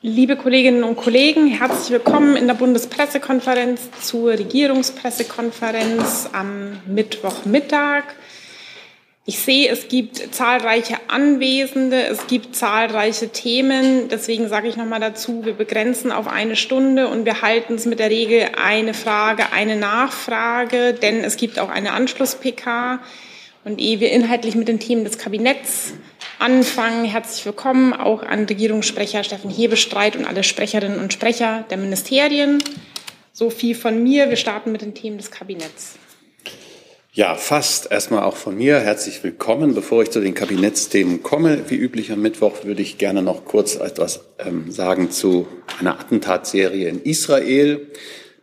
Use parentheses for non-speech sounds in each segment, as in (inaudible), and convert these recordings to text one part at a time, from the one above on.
Liebe Kolleginnen und Kollegen, herzlich willkommen in der Bundespressekonferenz zur Regierungspressekonferenz am Mittwochmittag. Ich sehe, es gibt zahlreiche Anwesende, es gibt zahlreiche Themen. Deswegen sage ich noch mal dazu, wir begrenzen auf eine Stunde und wir halten es mit der Regel eine Frage, eine Nachfrage, denn es gibt auch eine Anschluss-PK. Und ehe wir inhaltlich mit den Themen des Kabinetts anfangen, herzlich willkommen auch an Regierungssprecher Steffen Hebestreit und alle Sprecherinnen und Sprecher der Ministerien. So viel von mir. Wir starten mit den Themen des Kabinetts. Ja, fast erstmal auch von mir herzlich willkommen. Bevor ich zu den Kabinettsthemen komme, wie üblich am Mittwoch, würde ich gerne noch kurz etwas ähm, sagen zu einer Attentatserie in Israel.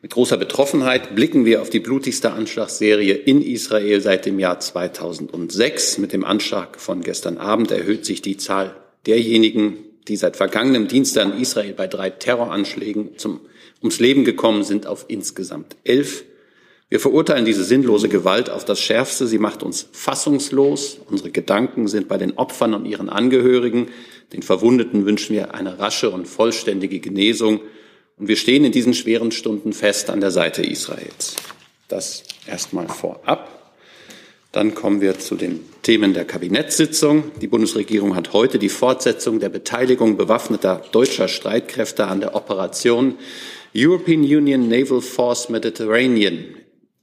Mit großer Betroffenheit blicken wir auf die blutigste Anschlagsserie in Israel seit dem Jahr 2006. Mit dem Anschlag von gestern Abend erhöht sich die Zahl derjenigen, die seit vergangenem Dienstag in Israel bei drei Terroranschlägen zum, ums Leben gekommen sind, auf insgesamt elf. Wir verurteilen diese sinnlose Gewalt auf das Schärfste. Sie macht uns fassungslos. Unsere Gedanken sind bei den Opfern und ihren Angehörigen. Den Verwundeten wünschen wir eine rasche und vollständige Genesung. Und wir stehen in diesen schweren Stunden fest an der Seite Israels. Das erstmal vorab. Dann kommen wir zu den Themen der Kabinettssitzung. Die Bundesregierung hat heute die Fortsetzung der Beteiligung bewaffneter deutscher Streitkräfte an der Operation European Union Naval Force Mediterranean,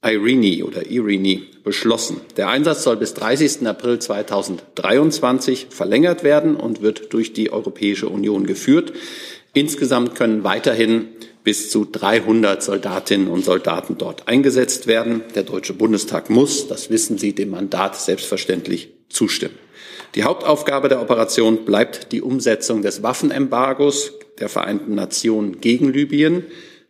IRINI oder IRINI, beschlossen. Der Einsatz soll bis 30. April 2023 verlängert werden und wird durch die Europäische Union geführt. Insgesamt können weiterhin bis zu 300 Soldatinnen und Soldaten dort eingesetzt werden. Der Deutsche Bundestag muss, das wissen Sie, dem Mandat selbstverständlich zustimmen. Die Hauptaufgabe der Operation bleibt die Umsetzung des Waffenembargos der Vereinten Nationen gegen Libyen.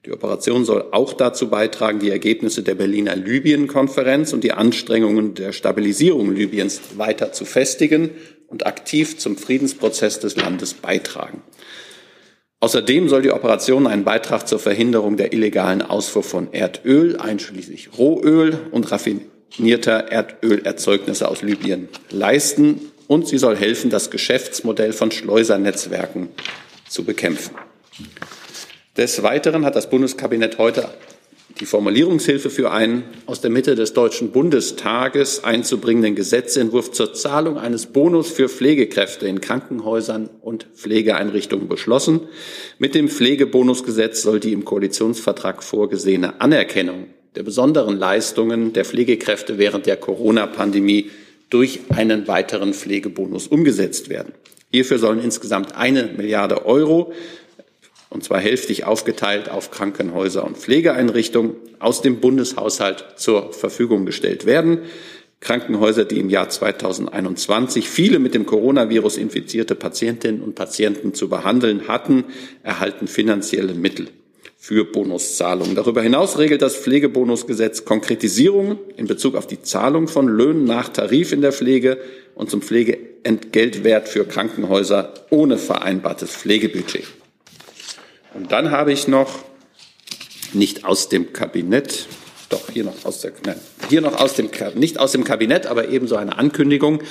Die Operation soll auch dazu beitragen, die Ergebnisse der Berliner Libyen-Konferenz und die Anstrengungen der Stabilisierung Libyens weiter zu festigen und aktiv zum Friedensprozess des Landes beitragen. Außerdem soll die Operation einen Beitrag zur Verhinderung der illegalen Ausfuhr von Erdöl, einschließlich Rohöl und raffinierter Erdölerzeugnisse aus Libyen, leisten. Und sie soll helfen, das Geschäftsmodell von Schleusernetzwerken zu bekämpfen. Des Weiteren hat das Bundeskabinett heute die Formulierungshilfe für einen aus der Mitte des Deutschen Bundestages einzubringenden Gesetzentwurf zur Zahlung eines Bonus für Pflegekräfte in Krankenhäusern und Pflegeeinrichtungen beschlossen. Mit dem Pflegebonusgesetz soll die im Koalitionsvertrag vorgesehene Anerkennung der besonderen Leistungen der Pflegekräfte während der Corona-Pandemie durch einen weiteren Pflegebonus umgesetzt werden. Hierfür sollen insgesamt eine Milliarde Euro und zwar hälftig aufgeteilt auf Krankenhäuser und Pflegeeinrichtungen, aus dem Bundeshaushalt zur Verfügung gestellt werden. Krankenhäuser, die im Jahr 2021 viele mit dem Coronavirus infizierte Patientinnen und Patienten zu behandeln hatten, erhalten finanzielle Mittel für Bonuszahlungen. Darüber hinaus regelt das Pflegebonusgesetz Konkretisierungen in Bezug auf die Zahlung von Löhnen nach Tarif in der Pflege und zum Pflegeentgeltwert für Krankenhäuser ohne vereinbartes Pflegebudget. Und dann habe ich noch nicht aus dem Kabinett, doch hier noch aus der, nein, hier noch aus dem, nicht aus dem Kabinett, aber ebenso eine Ankündigung.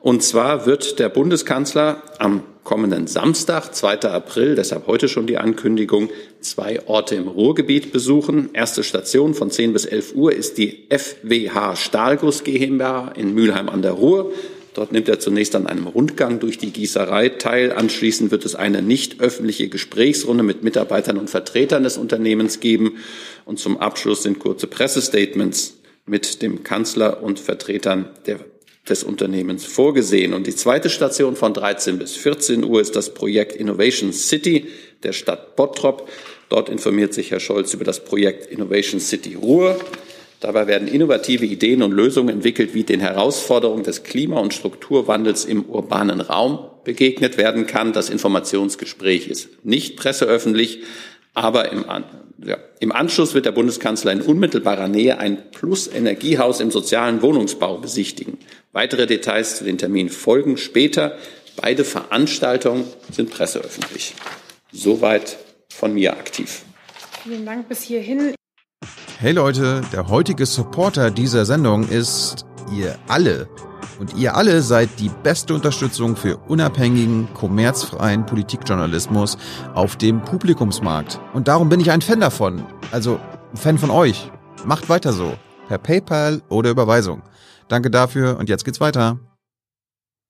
Und zwar wird der Bundeskanzler am kommenden Samstag, 2. April, deshalb heute schon die Ankündigung, zwei Orte im Ruhrgebiet besuchen. Erste Station von 10 bis 11 Uhr ist die FWH Stahlguss GmbH in Mülheim an der Ruhr. Dort nimmt er zunächst an einem Rundgang durch die Gießerei teil. Anschließend wird es eine nicht öffentliche Gesprächsrunde mit Mitarbeitern und Vertretern des Unternehmens geben. Und zum Abschluss sind kurze Pressestatements mit dem Kanzler und Vertretern der, des Unternehmens vorgesehen. Und die zweite Station von 13 bis 14 Uhr ist das Projekt Innovation City der Stadt Bottrop. Dort informiert sich Herr Scholz über das Projekt Innovation City Ruhr. Dabei werden innovative Ideen und Lösungen entwickelt, wie den Herausforderungen des Klima- und Strukturwandels im urbanen Raum begegnet werden kann. Das Informationsgespräch ist nicht presseöffentlich, aber im, ja, im Anschluss wird der Bundeskanzler in unmittelbarer Nähe ein Plus-Energiehaus im sozialen Wohnungsbau besichtigen. Weitere Details zu den Terminen folgen später. Beide Veranstaltungen sind presseöffentlich. Soweit von mir aktiv. Vielen Dank bis hierhin. Hey Leute, der heutige Supporter dieser Sendung ist ihr alle. Und ihr alle seid die beste Unterstützung für unabhängigen, kommerzfreien Politikjournalismus auf dem Publikumsmarkt. Und darum bin ich ein Fan davon. Also ein Fan von euch. Macht weiter so. Per PayPal oder Überweisung. Danke dafür und jetzt geht's weiter.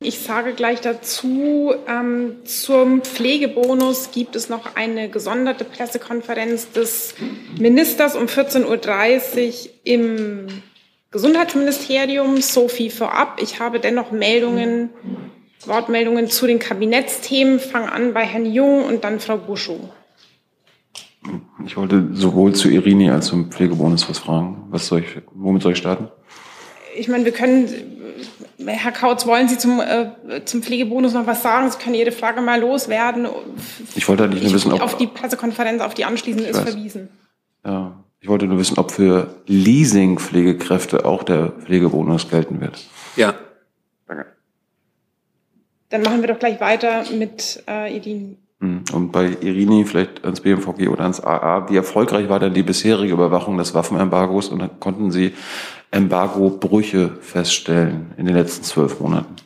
Ich sage gleich dazu, ähm, zum Pflegebonus gibt es noch eine gesonderte Pressekonferenz des Ministers um 14.30 Uhr im Gesundheitsministerium. So viel vorab. Ich habe dennoch Meldungen, Wortmeldungen zu den Kabinettsthemen. Fange an bei Herrn Jung und dann Frau Buschow. Ich wollte sowohl zu Irini als zum Pflegebonus was fragen. Was soll ich, womit soll ich starten? Ich meine, wir können, Herr Kautz, wollen Sie zum, äh, zum Pflegebonus noch was sagen? Sie können Ihre Frage mal loswerden. Ich wollte halt nicht nur wissen, ob... Auf die Pressekonferenz, auf die anschließend ist, weiß. verwiesen. Ja, ich wollte nur wissen, ob für Leasing-Pflegekräfte auch der Pflegebonus gelten wird. Ja. Danke. Dann machen wir doch gleich weiter mit äh, Irini. Hm, und bei Irini vielleicht ans BMVG oder ans AA, wie erfolgreich war denn die bisherige Überwachung des Waffenembargos und konnten Sie Embargo-Brüche feststellen in den letzten zwölf Monaten?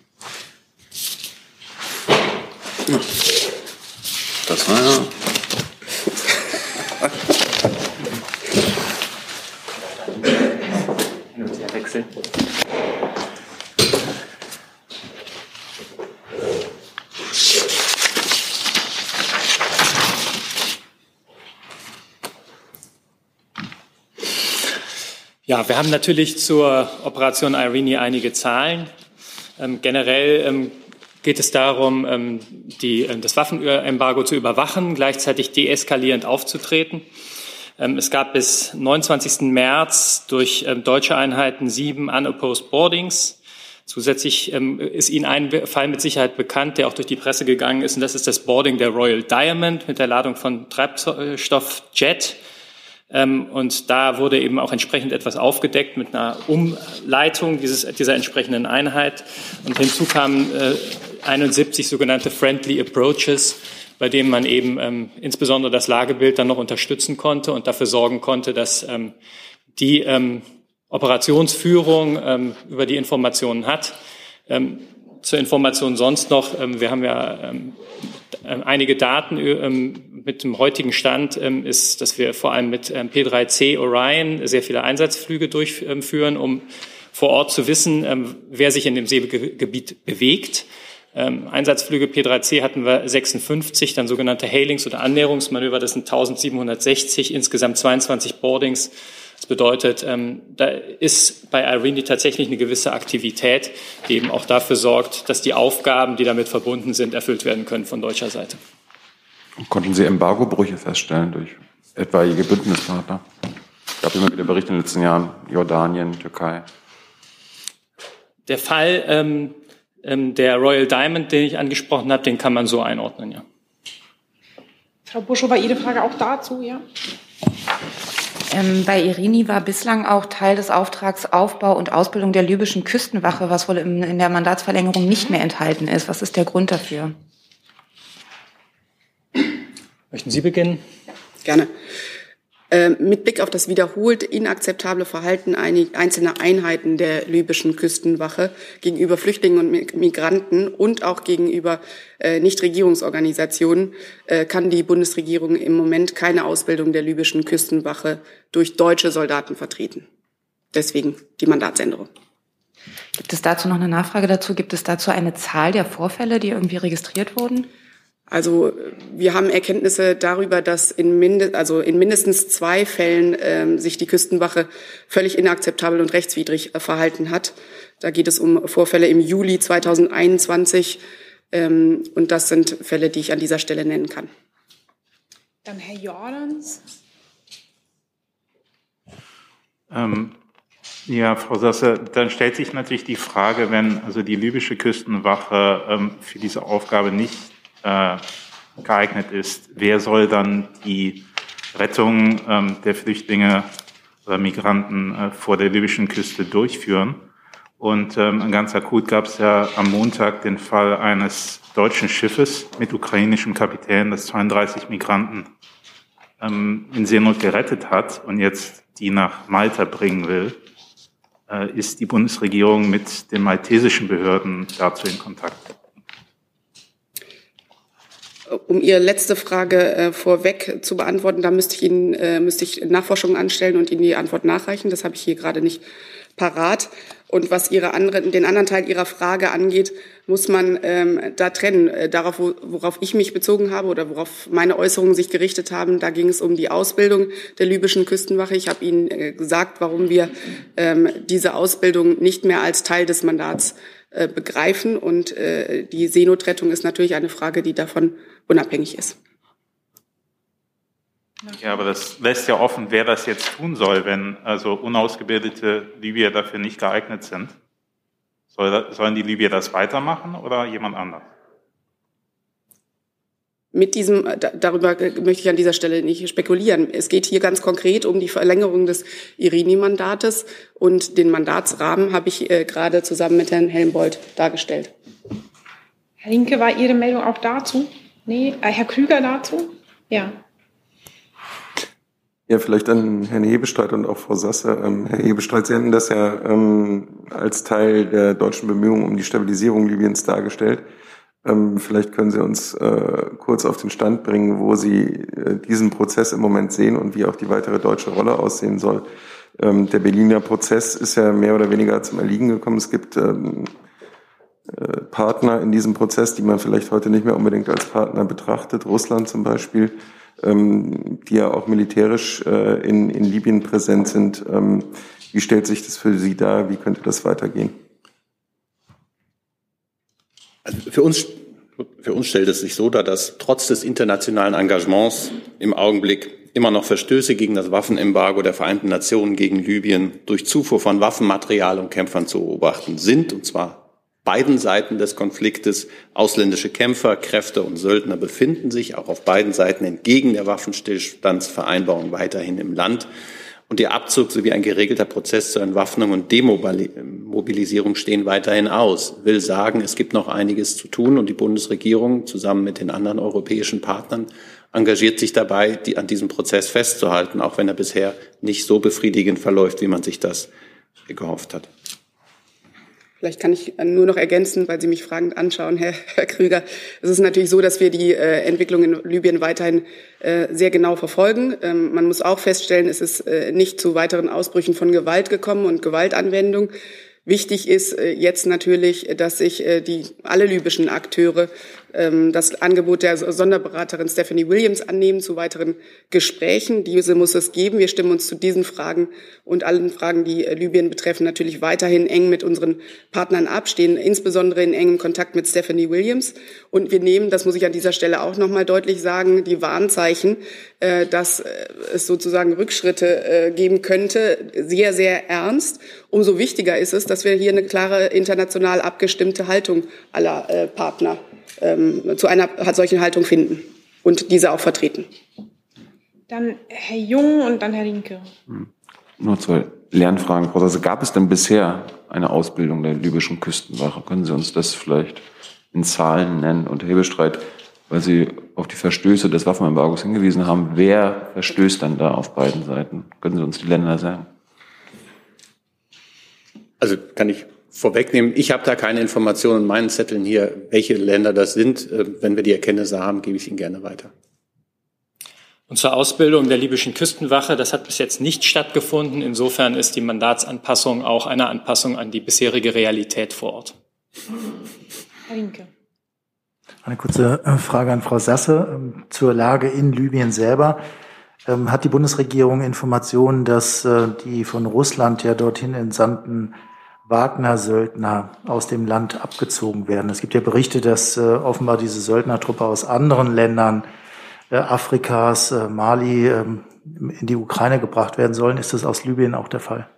Das war ja Ja, wir haben natürlich zur Operation Irene einige Zahlen. Ähm, generell ähm, geht es darum, ähm, die, äh, das Waffenembargo zu überwachen, gleichzeitig deeskalierend aufzutreten. Ähm, es gab bis 29. März durch ähm, deutsche Einheiten sieben unopposed boardings. Zusätzlich ähm, ist Ihnen ein Fall mit Sicherheit bekannt, der auch durch die Presse gegangen ist, und das ist das Boarding der Royal Diamond mit der Ladung von Treibstoff Jet. Ähm, und da wurde eben auch entsprechend etwas aufgedeckt mit einer Umleitung dieses, dieser entsprechenden Einheit. Und hinzu kamen äh, 71 sogenannte Friendly Approaches, bei denen man eben ähm, insbesondere das Lagebild dann noch unterstützen konnte und dafür sorgen konnte, dass ähm, die Operationsführung über die Informationen hat. Zur Information sonst noch, wir haben ja ähm, einige Daten mit dem heutigen Stand ähm, ist, dass wir vor allem mit ähm, P3C Orion sehr viele Einsatzflüge durchführen, um vor Ort zu wissen, ähm, wer sich in dem Seegebiet bewegt. Einsatzflüge P3C hatten wir 56, dann sogenannte Hailings oder Annäherungsmanöver, das sind 1760, insgesamt 22 Boardings. Das bedeutet, da ist bei Irene tatsächlich eine gewisse Aktivität, die eben auch dafür sorgt, dass die Aufgaben, die damit verbunden sind, erfüllt werden können von deutscher Seite. Konnten Sie Embargobrüche feststellen durch etwaige Bündnispartner? Es gab immer wieder Berichte in den letzten Jahren, Jordanien, Türkei. Der Fall ähm, ähm, der Royal Diamond, den ich angesprochen habe, den kann man so einordnen, ja. Frau Buschow, war Ihre Frage auch dazu, ja? Ähm, bei Irini war bislang auch Teil des Auftrags Aufbau und Ausbildung der libyschen Küstenwache, was wohl in, in der Mandatsverlängerung nicht mehr enthalten ist. Was ist der Grund dafür? Möchten Sie beginnen? Gerne. Ähm, mit Blick auf das wiederholt inakzeptable Verhalten einzelner Einheiten der libyschen Küstenwache gegenüber Flüchtlingen und Migranten und auch gegenüber äh, Nichtregierungsorganisationen äh, kann die Bundesregierung im Moment keine Ausbildung der libyschen Küstenwache durch deutsche Soldaten vertreten. Deswegen die Mandatsänderung. Gibt es dazu noch eine Nachfrage dazu? Gibt es dazu eine Zahl der Vorfälle, die irgendwie registriert wurden? Also wir haben Erkenntnisse darüber, dass in, mind also in mindestens zwei Fällen ähm, sich die Küstenwache völlig inakzeptabel und rechtswidrig äh, verhalten hat. Da geht es um Vorfälle im Juli 2021 ähm, und das sind Fälle, die ich an dieser Stelle nennen kann. Dann Herr Jordans. Ähm, ja, Frau Sasse, dann stellt sich natürlich die Frage, wenn also die libysche Küstenwache ähm, für diese Aufgabe nicht äh, geeignet ist, wer soll dann die Rettung ähm, der Flüchtlinge oder Migranten äh, vor der libyschen Küste durchführen. Und ähm, ganz akut gab es ja am Montag den Fall eines deutschen Schiffes mit ukrainischem Kapitän, das 32 Migranten ähm, in Seenot gerettet hat und jetzt die nach Malta bringen will. äh, ist die Bundesregierung mit den maltesischen Behörden dazu in Kontakt? Um Ihre letzte Frage äh, vorweg zu beantworten, da müsste ich Ihnen äh, müsste ich Nachforschungen anstellen und Ihnen die Antwort nachreichen. Das habe ich hier gerade nicht parat. Und was ihre andere, den anderen Teil Ihrer Frage angeht, muss man ähm, da trennen. Äh, darauf, wo, worauf ich mich bezogen habe oder worauf meine Äußerungen sich gerichtet haben, da ging es um die Ausbildung der libyschen Küstenwache. Ich habe Ihnen äh, gesagt, warum wir ähm, diese Ausbildung nicht mehr als Teil des Mandats äh, begreifen. Und äh, die Seenotrettung ist natürlich eine Frage, die davon unabhängig ist. Ja, aber das lässt ja offen, wer das jetzt tun soll, wenn also unausgebildete Libyer dafür nicht geeignet sind. Soll, sollen die Libyer das weitermachen oder jemand anders? Mit diesem, darüber möchte ich an dieser Stelle nicht spekulieren. Es geht hier ganz konkret um die Verlängerung des Irini-Mandates und den Mandatsrahmen habe ich äh, gerade zusammen mit Herrn Helmbold dargestellt. Herr Linke, war Ihre Meldung auch dazu? Nee, äh, Herr Krüger dazu? Ja. Ja, vielleicht an Herrn Hebestreit und auch Frau Sasse. Ähm, Herr Hebestreit, Sie hatten das ja ähm, als Teil der deutschen Bemühungen um die Stabilisierung Libyens dargestellt. Ähm, vielleicht können Sie uns äh, kurz auf den Stand bringen, wo Sie äh, diesen Prozess im Moment sehen und wie auch die weitere deutsche Rolle aussehen soll. Ähm, der Berliner Prozess ist ja mehr oder weniger zum Erliegen gekommen. Es gibt ähm, äh, Partner in diesem Prozess, die man vielleicht heute nicht mehr unbedingt als Partner betrachtet. Russland zum Beispiel ähm, die ja auch militärisch äh, in, in Libyen präsent sind. Ähm, wie stellt sich das für Sie dar? Wie könnte das weitergehen? Also für uns, für uns stellt es sich so dar, dass trotz des internationalen Engagements im Augenblick immer noch Verstöße gegen das Waffenembargo der Vereinten Nationen gegen Libyen durch Zufuhr von Waffenmaterial und Kämpfern zu beobachten sind, und zwar beiden Seiten des Konfliktes. Ausländische Kämpfer, Kräfte und Söldner befinden sich auch auf beiden Seiten entgegen der Waffenstillstandsvereinbarung weiterhin im Land. Und der Abzug sowie ein geregelter Prozess zur Entwaffnung und Demobilisierung stehen weiterhin aus. Will sagen, es gibt noch einiges zu tun und die Bundesregierung zusammen mit den anderen europäischen Partnern engagiert sich dabei, die, an diesem Prozess festzuhalten, auch wenn er bisher nicht so befriedigend verläuft, wie man sich das gehofft hat. Vielleicht kann ich nur noch ergänzen, weil Sie mich fragend anschauen, Herr, (laughs) Herr Krüger. Es ist natürlich so, dass wir die äh, Entwicklung in Libyen weiterhin äh, sehr genau verfolgen. Ähm, man muss auch feststellen, es ist äh, nicht zu weiteren Ausbrüchen von Gewalt gekommen und Gewaltanwendung. Wichtig ist äh, jetzt natürlich, dass sich äh, die alle libyschen Akteure das Angebot der Sonderberaterin Stephanie Williams annehmen zu weiteren Gesprächen. Diese muss es geben. Wir stimmen uns zu diesen Fragen und allen Fragen, die äh, Libyen betreffen, natürlich weiterhin eng mit unseren Partnern ab, stehen insbesondere in engem Kontakt mit Stephanie Williams. Und wir nehmen, das muss ich an dieser Stelle auch noch mal deutlich sagen, die Warnzeichen, äh, dass äh, es sozusagen Rückschritte geben könnte, sehr, sehr ernst. Umso wichtiger ist es, dass wir hier eine klare international abgestimmte Haltung aller Partner ähm, zu einer solchen Haltung finden und diese auch vertreten. Dann Herr Jung und dann Herr Rinke. Hm. Nur zwei Lernfragen, Frau Sasse. Gab es denn bisher eine Ausbildung der libyschen Küstenwache? Können Sie uns das vielleicht in Zahlen nennen? Und Herr Hebestreit, weil Sie auf die Verstöße des Waffenembargos hingewiesen haben, wer verstößt dann da auf beiden Seiten? Können Sie uns die Länder sagen? Also kann ich vorwegnehmen. Ich habe da keine Informationen in meinen Zetteln hier, welche Länder das sind. Äh, wenn wir die Erkenntnisse haben, gebe ich Ihnen gerne weiter. Und zur Ausbildung der libyschen Küstenwache, das hat bis jetzt nicht stattgefunden. Insofern ist die Mandatsanpassung auch eine Anpassung an die bisherige Realität vor Ort. Herr Linke. Eine kurze äh, Frage an Frau Sasse ähm, zur Lage in Libyen selber. Ähm, hat die Bundesregierung Informationen, dass äh, die von Russland ja dorthin entsandten Wagner-Söldner aus dem Land abgezogen werden. Es gibt ja Berichte, dass äh, offenbar diese Söldnertruppe aus anderen Ländern äh, Afrikas, äh, Mali, ähm, in die Ukraine gebracht werden sollen. Ist das aus Libyen auch der Fall?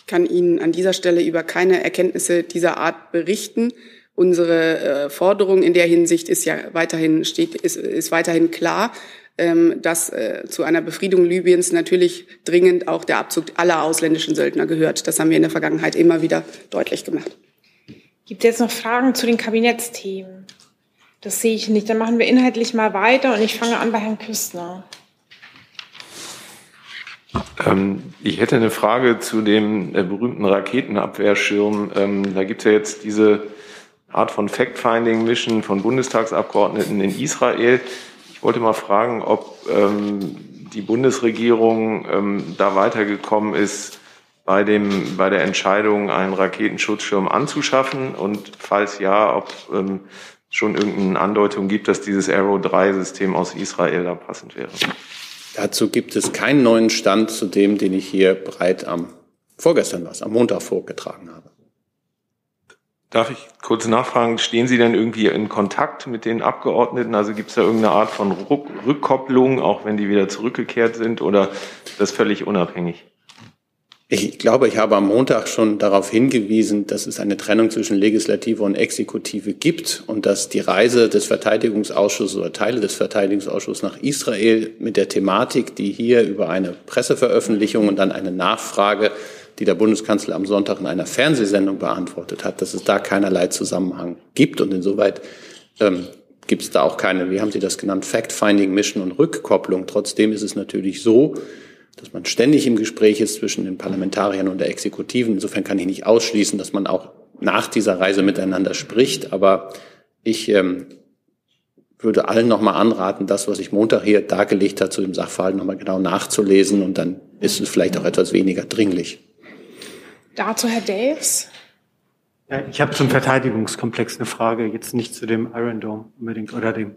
Ich kann Ihnen an dieser Stelle über keine Erkenntnisse dieser Art berichten. Unsere äh, Forderung in der Hinsicht ist ja weiterhin steht ist, ist weiterhin klar. Ähm, dass äh, zu einer Befriedung Libyens natürlich dringend auch der Abzug aller ausländischen Söldner gehört. Das haben wir in der Vergangenheit immer wieder deutlich gemacht. Gibt es jetzt noch Fragen zu den Kabinettsthemen? Das sehe ich nicht. Dann machen wir inhaltlich mal weiter und ich fange an bei Herrn Küstner. Ähm, ich hätte eine Frage zu dem äh, berühmten Raketenabwehrschirm. Ähm, da gibt es ja jetzt diese Art von Fact-Finding-Mission von Bundestagsabgeordneten in Israel. Ich wollte mal fragen, ob ähm, die Bundesregierung ähm, da weitergekommen ist bei, dem, bei der Entscheidung, einen Raketenschutzschirm anzuschaffen und falls ja, ob ähm, schon irgendeine Andeutung gibt, dass dieses Arrow-3-System aus Israel da passend wäre. Dazu gibt es keinen neuen Stand zu dem, den ich hier breit am vorgestern was, am Montag vorgetragen habe. Darf ich kurz nachfragen, stehen Sie denn irgendwie in Kontakt mit den Abgeordneten? Also gibt es da irgendeine Art von Rückkopplung, auch wenn die wieder zurückgekehrt sind, oder ist das völlig unabhängig? Ich glaube, ich habe am Montag schon darauf hingewiesen, dass es eine Trennung zwischen Legislative und Exekutive gibt und dass die Reise des Verteidigungsausschusses oder Teile des Verteidigungsausschusses nach Israel mit der Thematik, die hier über eine Presseveröffentlichung und dann eine Nachfrage, die der Bundeskanzler am Sonntag in einer Fernsehsendung beantwortet hat, dass es da keinerlei Zusammenhang gibt und insoweit ähm, gibt es da auch keine, wie haben Sie das genannt, Fact-Finding, Mission und Rückkopplung. Trotzdem ist es natürlich so, dass man ständig im Gespräch ist zwischen den Parlamentariern und der Exekutiven. Insofern kann ich nicht ausschließen, dass man auch nach dieser Reise miteinander spricht. Aber ich ähm, würde allen nochmal anraten, das, was ich Montag hier dargelegt habe, zu dem Sachverhalt nochmal genau nachzulesen. Und dann ist es vielleicht auch etwas weniger dringlich. Dazu Herr Daves. Ja, ich habe zum Verteidigungskomplex eine Frage, jetzt nicht zu dem Iron Dome unbedingt oder dem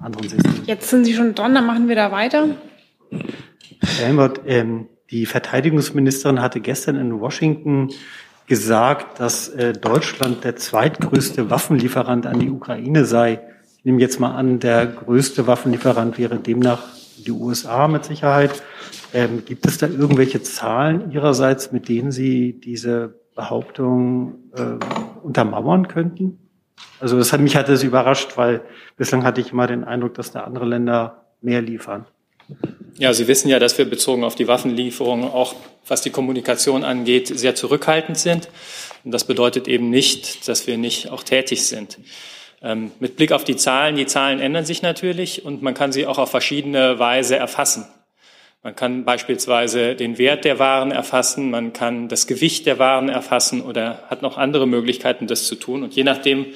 anderen System. Jetzt sind Sie schon dran, dann machen wir da weiter. Herr Helmut, ähm, die Verteidigungsministerin hatte gestern in Washington gesagt, dass äh, Deutschland der zweitgrößte Waffenlieferant an die Ukraine sei. Ich nehme jetzt mal an, der größte Waffenlieferant wäre demnach die USA mit Sicherheit. Ähm, gibt es da irgendwelche Zahlen Ihrerseits, mit denen Sie diese Behauptung äh, untermauern könnten? Also das hat mich hat das überrascht, weil bislang hatte ich immer den Eindruck, dass da andere Länder mehr liefern. Ja, Sie wissen ja, dass wir bezogen auf die Waffenlieferungen auch, was die Kommunikation angeht, sehr zurückhaltend sind. Und das bedeutet eben nicht, dass wir nicht auch tätig sind. Ähm, mit Blick auf die Zahlen, die Zahlen ändern sich natürlich und man kann sie auch auf verschiedene Weise erfassen. Man kann beispielsweise den Wert der Waren erfassen, man kann das Gewicht der Waren erfassen oder hat noch andere Möglichkeiten, das zu tun. Und je nachdem,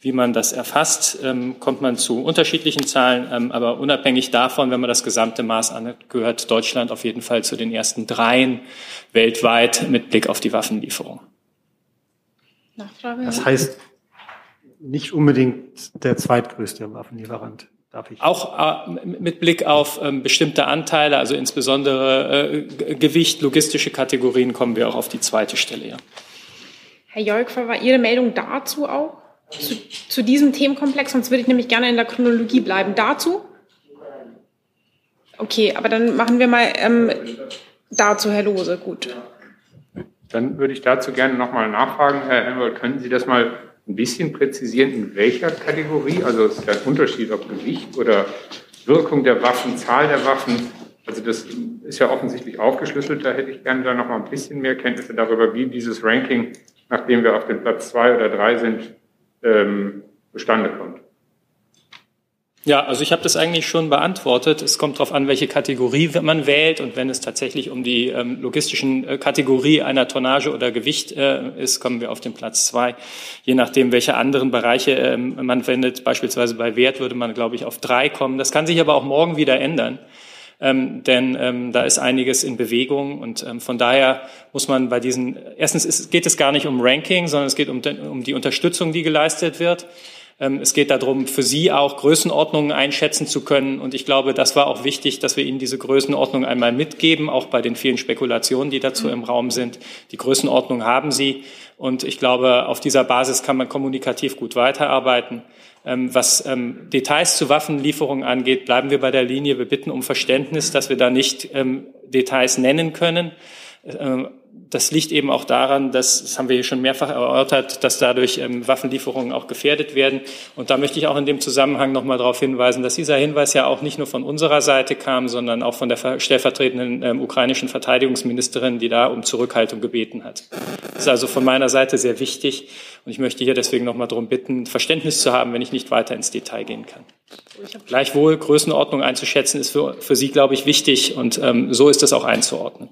wie man das erfasst, ähm, kommt man zu unterschiedlichen Zahlen. Ähm, aber unabhängig davon, wenn man das gesamte Maß an, gehört Deutschland auf jeden Fall zu den ersten dreien weltweit mit Blick auf die Waffenlieferung. Nachfrage? Das heißt nicht unbedingt der zweitgrößte Waffenlieferant. Darf ich? Auch äh, mit Blick auf ähm, bestimmte Anteile, also insbesondere äh, Gewicht, logistische Kategorien, kommen wir auch auf die zweite Stelle. Ja. Herr Jolk, war Ihre Meldung dazu auch? zu, zu diesem Themenkomplex, sonst würde ich nämlich gerne in der Chronologie bleiben. Dazu? Okay, aber dann machen wir mal ähm, dazu, Herr Lose, gut. Dann würde ich dazu gerne nochmal nachfragen, Herr Helmut, können Sie das mal ein bisschen präzisieren, in welcher Kategorie? Also ist der Unterschied, ob Gewicht oder Wirkung der Waffen, Zahl der Waffen. Also das ist ja offensichtlich aufgeschlüsselt. Da hätte ich gerne da noch mal ein bisschen mehr Kenntnisse darüber, wie dieses Ranking, nachdem wir auf dem Platz zwei oder drei sind, ähm, zustande kommt. Ja, also ich habe das eigentlich schon beantwortet. Es kommt darauf an, welche Kategorie man wählt. Und wenn es tatsächlich um die ähm, logistischen äh, Kategorie einer Tonnage oder Gewicht äh, ist, kommen wir auf den Platz zwei. Je nachdem, welche anderen Bereiche ähm, man wendet, beispielsweise bei Wert würde man, glaube ich, auf drei kommen. Das kann sich aber auch morgen wieder ändern. Ähm, denn ähm, da ist einiges in Bewegung und ähm, von daher muss man bei diesen, erstens ist, geht es gar nicht um Ranking, sondern es geht um, um die Unterstützung, die geleistet wird. Ähm, es geht darum, für Sie auch Größenordnungen einschätzen zu können. Und ich glaube, das war auch wichtig, dass wir Ihnen diese Größenordnung einmal mitgeben, auch bei den vielen Spekulationen, die dazu im Raum sind. Die Größenordnung haben Sie. Und ich glaube, auf dieser Basis kann man kommunikativ gut weiterarbeiten. Ähm, was ähm, Details zu Waffenlieferungen angeht, bleiben wir bei der Linie. Wir bitten um Verständnis, dass wir da nicht Details nennen können. Das liegt eben auch daran, dass, das haben wir hier schon mehrfach erörtert, dass dadurch ähm, Waffenlieferungen auch gefährdet werden. Und da möchte ich auch in dem Zusammenhang nochmal darauf hinweisen, dass dieser Hinweis ja auch nicht nur von unserer Seite kam, sondern auch von der stellvertretenden ähm, ukrainischen Verteidigungsministerin, die da um Zurückhaltung gebeten hat. Das ist also von meiner Seite sehr wichtig. Und ich möchte hier deswegen nochmal darum bitten, Verständnis zu haben, wenn ich nicht weiter ins Detail gehen kann. Gleichwohl Größenordnung einzuschätzen, ist für, für Sie, glaube ich, wichtig. Und ähm, so ist es auch einzuordnen.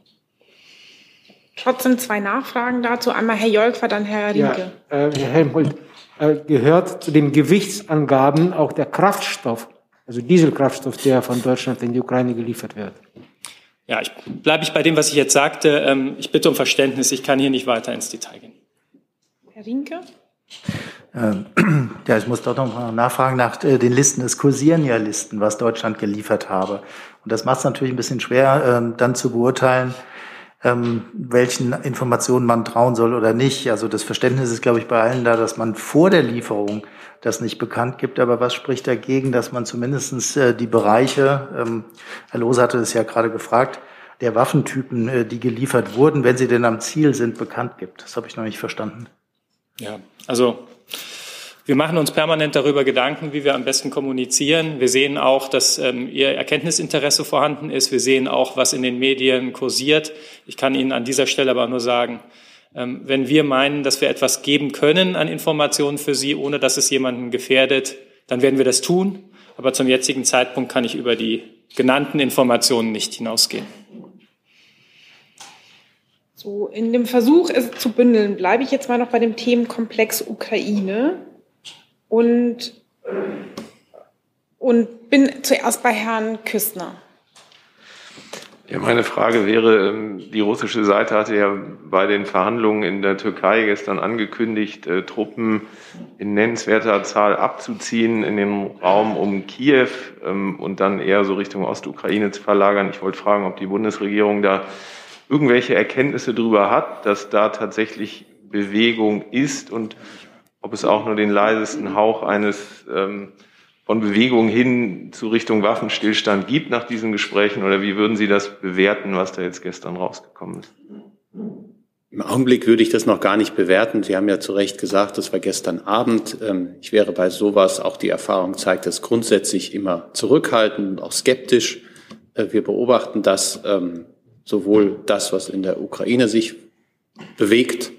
Trotzdem zwei Nachfragen dazu. Einmal Herr Jolkwer, dann Herr Rieke. Ja, äh, Herr Helmholt, äh, gehört zu den Gewichtsangaben auch der Kraftstoff, also Dieselkraftstoff, der von Deutschland in die Ukraine geliefert wird? Ja, ich, bleibe ich bei dem, was ich jetzt sagte. Ähm, ich bitte um Verständnis. Ich kann hier nicht weiter ins Detail gehen. Herr Rinke? Ähm, (clears throat) ja, ich muss doch noch mal nachfragen nach äh, den Listen. Es kursieren ja Listen, was Deutschland geliefert habe. Und das macht es natürlich ein bisschen schwer, äh, dann zu beurteilen, ähm, welchen Informationen man trauen soll oder nicht. Also das Verständnis ist, glaube ich, bei allen da, dass man vor der Lieferung das nicht bekannt gibt. Aber was spricht dagegen, dass man zumindestens äh, die Bereiche, ähm, Herr Lohse hatte es ja gerade gefragt, der Waffentypen, äh, die geliefert wurden, wenn sie denn am Ziel sind, bekannt gibt? Das habe ich noch nicht verstanden. Ja, also wir machen uns permanent darüber Gedanken, wie wir am besten kommunizieren. Wir sehen auch, dass ähm, Ihr Erkenntnisinteresse vorhanden ist. Wir sehen auch, was in den Medien kursiert. Ich kann Ihnen an dieser Stelle aber nur sagen, ähm, wenn wir meinen, dass wir etwas geben können an Informationen für Sie, ohne dass es jemanden gefährdet, dann werden wir das tun. Aber zum jetzigen Zeitpunkt kann ich über die genannten Informationen nicht hinausgehen. So, in dem Versuch, es zu bündeln, bleibe ich jetzt mal noch bei dem Themenkomplex Ukraine und, und bin zuerst bei Herrn Küstner. Ja, meine Frage wäre, ähm, die russische Seite hatte ja bei den Verhandlungen in der Türkei gestern angekündigt, äh, Truppen in nennenswerter Zahl abzuziehen in den Raum um Kiew ähm, und dann eher so Richtung Ostukraine zu verlagern. Ich wollte fragen, ob die Bundesregierung da irgendwelche Erkenntnisse darüber hat, dass da tatsächlich Bewegung ist und ob es auch nur den leisesten Hauch eines ähm, von Bewegung hin zu Richtung Waffenstillstand gibt nach diesen Gesprächen oder wie würden Sie das bewerten, was da jetzt gestern rausgekommen ist? Im Augenblick würde ich das noch gar nicht bewerten. Sie haben ja zu Recht gesagt, das war gestern Abend. Ähm, ich wäre bei sowas, auch die Erfahrung zeigt das grundsätzlich immer zurückhaltend und auch skeptisch. Äh, wir beobachten das, ähm, sowohl das, was in der Ukraine sich bewegt,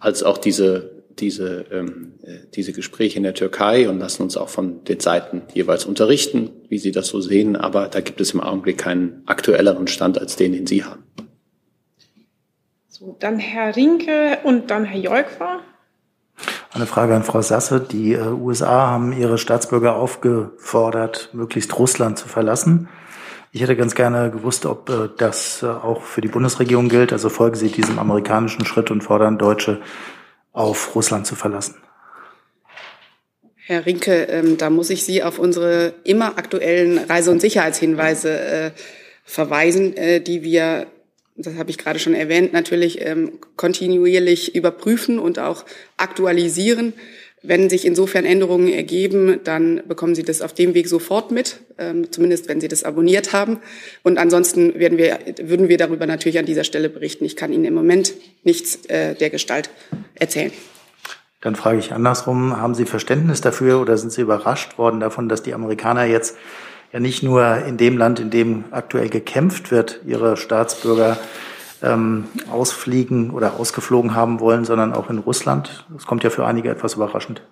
als auch diese diese, ähm, äh, diese Gespräche in der Türkei und lassen uns auch von den Seiten jeweils unterrichten, wie sie das so sehen. Aber da gibt es im Augenblick keinen aktuelleren Stand als den, den Sie haben. So, dann Herr Rinke und dann Herr Jolkwa. Eine Frage an Frau Sasse. Die äh, USA haben ihre Staatsbürger aufgefordert, möglichst Russland zu verlassen. Ich hätte ganz gerne gewusst, ob äh, das äh, auch für die Bundesregierung gilt. Also folgen Sie diesem amerikanischen Schritt und fordern Deutsche auf Russland zu verlassen. Herr Rinke, ähm, da muss ich Sie auf unsere immer aktuellen Reise- und Sicherheitshinweise äh, verweisen, äh, die wir, das habe ich gerade schon erwähnt, natürlich ähm, kontinuierlich überprüfen und auch aktualisieren. Wenn sich insofern Änderungen ergeben, dann bekommen Sie das auf dem Weg sofort mit, ähm, zumindest wenn Sie das abonniert haben. Und ansonsten werden wir, würden wir darüber natürlich an dieser Stelle berichten. Ich kann Ihnen im Moment nichts äh, der Gestalt erzählen. Dann frage ich andersrum, haben Sie Verständnis dafür oder sind Sie überrascht worden davon, dass die Amerikaner jetzt ja nicht nur in dem Land, in dem aktuell gekämpft wird, ihre Staatsbürger ähm, ausfliegen oder ausgeflogen haben wollen, sondern auch in Russland. Das kommt ja für einige etwas überraschend.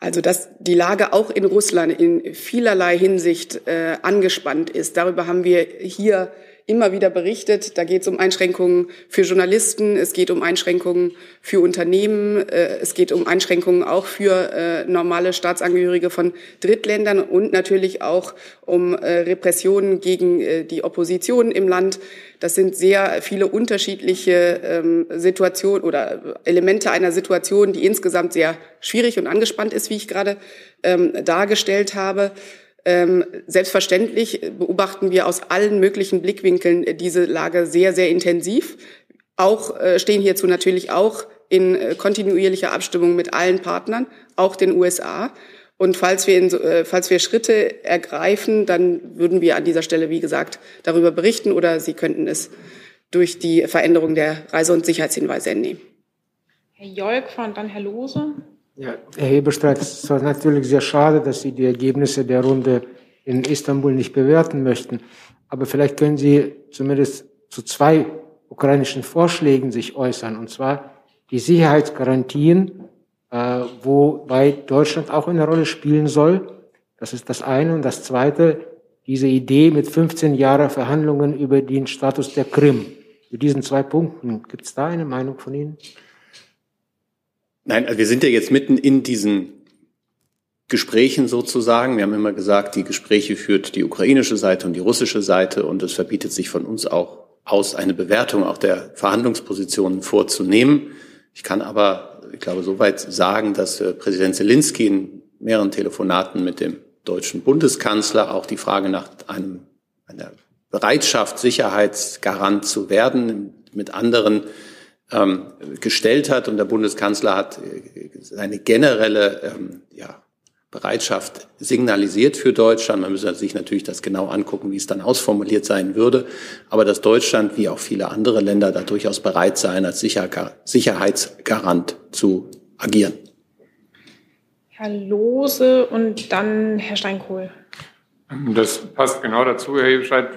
Also dass die Lage auch in Russland in vielerlei Hinsicht äh, angespannt ist, darüber haben wir hier immer wieder berichtet. Da geht es um Einschränkungen für Journalisten, es geht um Einschränkungen für Unternehmen, äh, es geht um Einschränkungen auch für äh, normale Staatsangehörige von Drittländern und natürlich auch um äh, Repressionen gegen die Opposition im Land. Das sind sehr viele unterschiedliche ähm, Situationen oder Elemente einer Situation, die insgesamt sehr schwierig und angespannt ist, wie ich gerade ähm, dargestellt habe. Ähm, selbstverständlich beobachten wir aus allen möglichen Blickwinkeln diese Lage sehr, sehr intensiv. Auch äh, stehen hierzu natürlich auch in äh, kontinuierlicher Abstimmung mit allen Partnern, auch den USA. Und falls wir, in, äh, falls wir Schritte ergreifen, dann würden wir an dieser Stelle, wie gesagt, darüber berichten oder Sie könnten es durch die Veränderung der Reise- und Sicherheitshinweise entnehmen. Herr Jolk und dann Herr Lose. Ja, Herr Hebestreit, es war natürlich sehr schade, dass Sie die Ergebnisse der Runde in Istanbul nicht bewerten möchten. Aber vielleicht können Sie zumindest zu zwei ukrainischen Vorschlägen sich äußern. Und zwar die Sicherheitsgarantien, äh, wobei Deutschland auch eine Rolle spielen soll. Das ist das eine. Und das zweite, diese Idee mit 15 Jahren Verhandlungen über den Status der Krim. Zu diesen zwei Punkten, gibt es da eine Meinung von Ihnen? Nein, also wir sind ja jetzt mitten in diesen Gesprächen sozusagen. Wir haben immer gesagt, die Gespräche führt die ukrainische Seite und die russische Seite und es verbietet sich von uns auch aus, eine Bewertung auch der Verhandlungspositionen vorzunehmen. Ich kann aber, ich glaube, soweit sagen, dass äh, Präsident Zelensky in mehreren Telefonaten mit dem deutschen Bundeskanzler auch die Frage nach einem, einer Bereitschaft, Sicherheitsgarant zu werden, mit anderen ähm, gestellt hat. Und der Bundeskanzler hat äh, seine generelle ähm, ja, Bereitschaft signalisiert für Deutschland. Man müsste sich natürlich das genau angucken, wie es dann ausformuliert sein würde. Aber dass Deutschland, wie auch viele andere Länder, da durchaus bereit sein, als Sicherheitsgarant zu agieren. Herr Lose und dann Herr Steinkohl. Das passt genau dazu, Herr Hebestreit.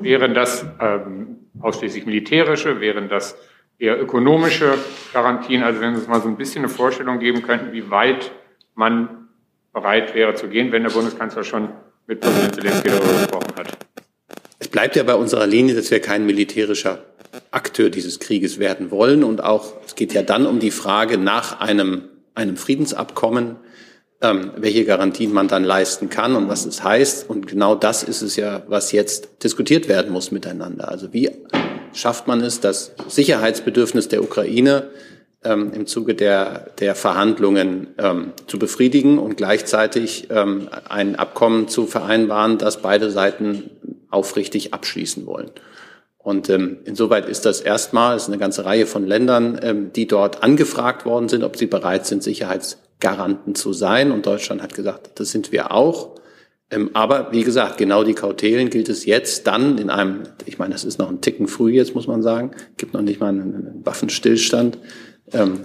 Wären das ähm, ausschließlich militärische, wären das eher ökonomische Garantien? Also wenn Sie uns mal so ein bisschen eine Vorstellung geben könnten, wie weit man bereit wäre zu gehen, wenn der Bundeskanzler schon mit Präsident Zelensky darüber gesprochen hat. Es bleibt ja bei unserer Linie, dass wir kein militärischer Akteur dieses Krieges werden wollen. Und auch, es geht ja dann um die Frage nach einem, einem Friedensabkommen, ähm, welche Garantien man dann leisten kann und was es heißt. Und genau das ist es ja, was jetzt diskutiert werden muss miteinander. Also wie schafft man es, das Sicherheitsbedürfnis der Ukraine ähm, im Zuge der, der Verhandlungen ähm, zu befriedigen und gleichzeitig ähm, ein Abkommen zu vereinbaren, das beide Seiten aufrichtig abschließen wollen. Und ähm, insoweit ist das erstmal, es ist eine ganze Reihe von Ländern, ähm, die dort angefragt worden sind, ob sie bereit sind, Sicherheitsgaranten zu sein. Und Deutschland hat gesagt, das sind wir auch. Ähm, aber wie gesagt, genau die Kautelen gilt es jetzt dann in einem, ich meine, das ist noch ein Ticken früh jetzt, muss man sagen, gibt noch nicht mal einen, Waffenstillstand. Ähm,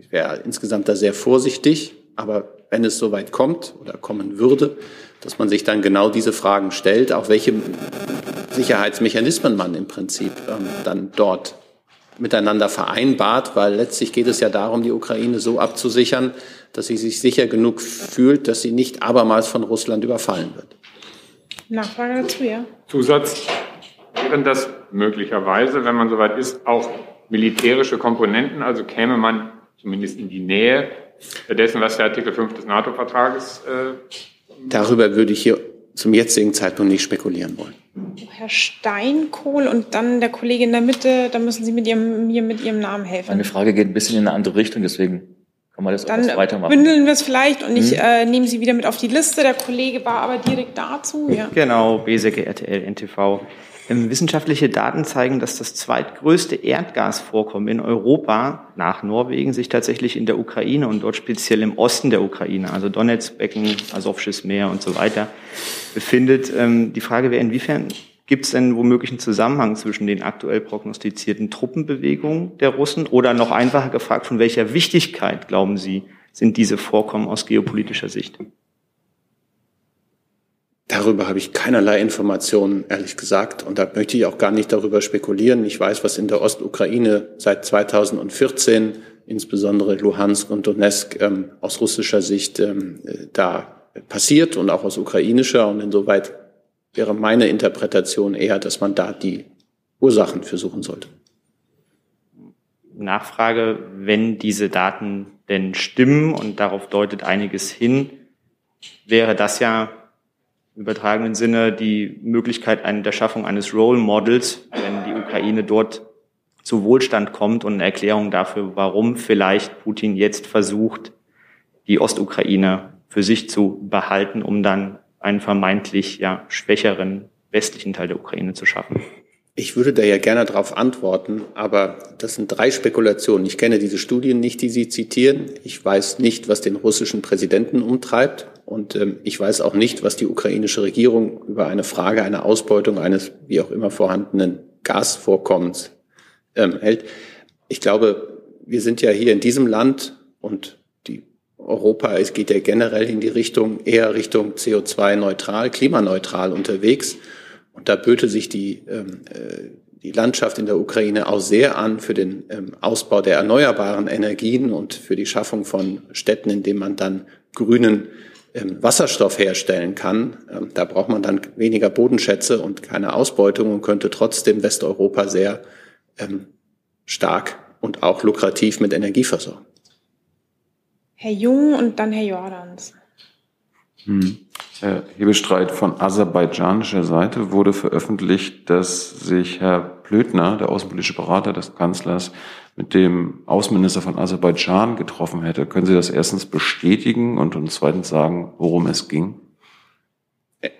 ich wäre insgesamt da sehr vorsichtig, aber wenn es soweit kommt oder kommen würde, dass man sich dann genau diese Fragen stellt, auch welche Sicherheitsmechanismen man im Prinzip ähm, dann dort miteinander vereinbart, weil letztlich geht es ja darum, die Ukraine so abzusichern, dass sie sich sicher genug fühlt, dass sie nicht abermals von Russland überfallen wird. Nachfrage dazu, ja. Zusatz, wären das möglicherweise, wenn man soweit ist, auch militärische Komponenten, also käme man zumindest in die Nähe dessen, was der Artikel 5 des NATO-Vertrages. Äh Darüber würde ich hier zum jetzigen Zeitpunkt nicht spekulieren wollen. Herr Steinkohl und dann der Kollege in der Mitte, da müssen Sie mit Ihrem, mir mit Ihrem Namen helfen. Meine Frage geht ein bisschen in eine andere Richtung, deswegen kann man das dann auch weitermachen. bündeln wir es vielleicht und ich Mhm. äh, nehme Sie wieder mit auf die Liste. Der Kollege war aber direkt dazu. Ja. Genau, Beseke, RTL, NTV. Ähm, Wissenschaftliche Daten zeigen, dass das zweitgrößte Erdgasvorkommen in Europa nach Norwegen sich tatsächlich in der Ukraine und dort speziell im Osten der Ukraine, also Donetsbecken, Asowsches Meer und so weiter, befindet. Ähm, Die Frage wäre, inwiefern gibt es denn womöglich einen Zusammenhang zwischen den aktuell prognostizierten Truppenbewegungen der Russen oder noch einfacher gefragt, von welcher Wichtigkeit, glauben Sie, sind diese Vorkommen aus geopolitischer Sicht? Darüber habe ich keinerlei Informationen, ehrlich gesagt. Und da möchte ich auch gar nicht darüber spekulieren. Ich weiß, was in der Ostukraine seit 2014, insbesondere Luhansk und Donetsk, ähm, aus russischer Sicht ähm, äh, da passiert und auch aus ukrainischer. Und insoweit wäre meine Interpretation eher, dass man da die Ursachen für suchen sollte. Nachfrage, wenn diese Daten denn stimmen und darauf deutet einiges hin, wäre das ja im übertragenen Sinne die Möglichkeit der Schaffung eines Role Models, wenn die Ukraine dort zu Wohlstand kommt und eine Erklärung dafür, warum vielleicht Putin jetzt versucht, die Ostukraine für sich zu behalten, um dann einen vermeintlich ja, schwächeren westlichen Teil der Ukraine zu schaffen. Ich würde da ja gerne darauf antworten, aber das sind drei Spekulationen. Ich kenne diese Studien nicht, die Sie zitieren. Ich weiß nicht, was den russischen Präsidenten umtreibt. Und ähm, ich weiß auch nicht, was die ukrainische Regierung über eine Frage einer Ausbeutung eines wie auch immer vorhandenen Gasvorkommens ähm, hält. Ich glaube, wir sind ja hier in diesem Land und Europa, es geht ja generell in die Richtung, eher Richtung CO2-neutral, klimaneutral unterwegs. Und da böte sich die, ähm, äh, die Landschaft in der Ukraine auch sehr an für den ähm, Ausbau der erneuerbaren Energien und für die Schaffung von Städten, in denen man dann grünen ähm, Wasserstoff herstellen kann. Ähm, da braucht man dann weniger Bodenschätze und keine Ausbeutung und könnte trotzdem Westeuropa sehr ähm, stark und auch lukrativ mit Energie versorgen. Herr Jung und dann Herr Jordans. Hm. Der Hebestreit von aserbaidschanischer Seite wurde veröffentlicht, dass sich Herr Plötner, der außenpolitische Berater des Kanzlers, mit dem Außenminister von Aserbaidschan getroffen hätte. Können Sie das erstens bestätigen und uns zweitens sagen, worum es ging?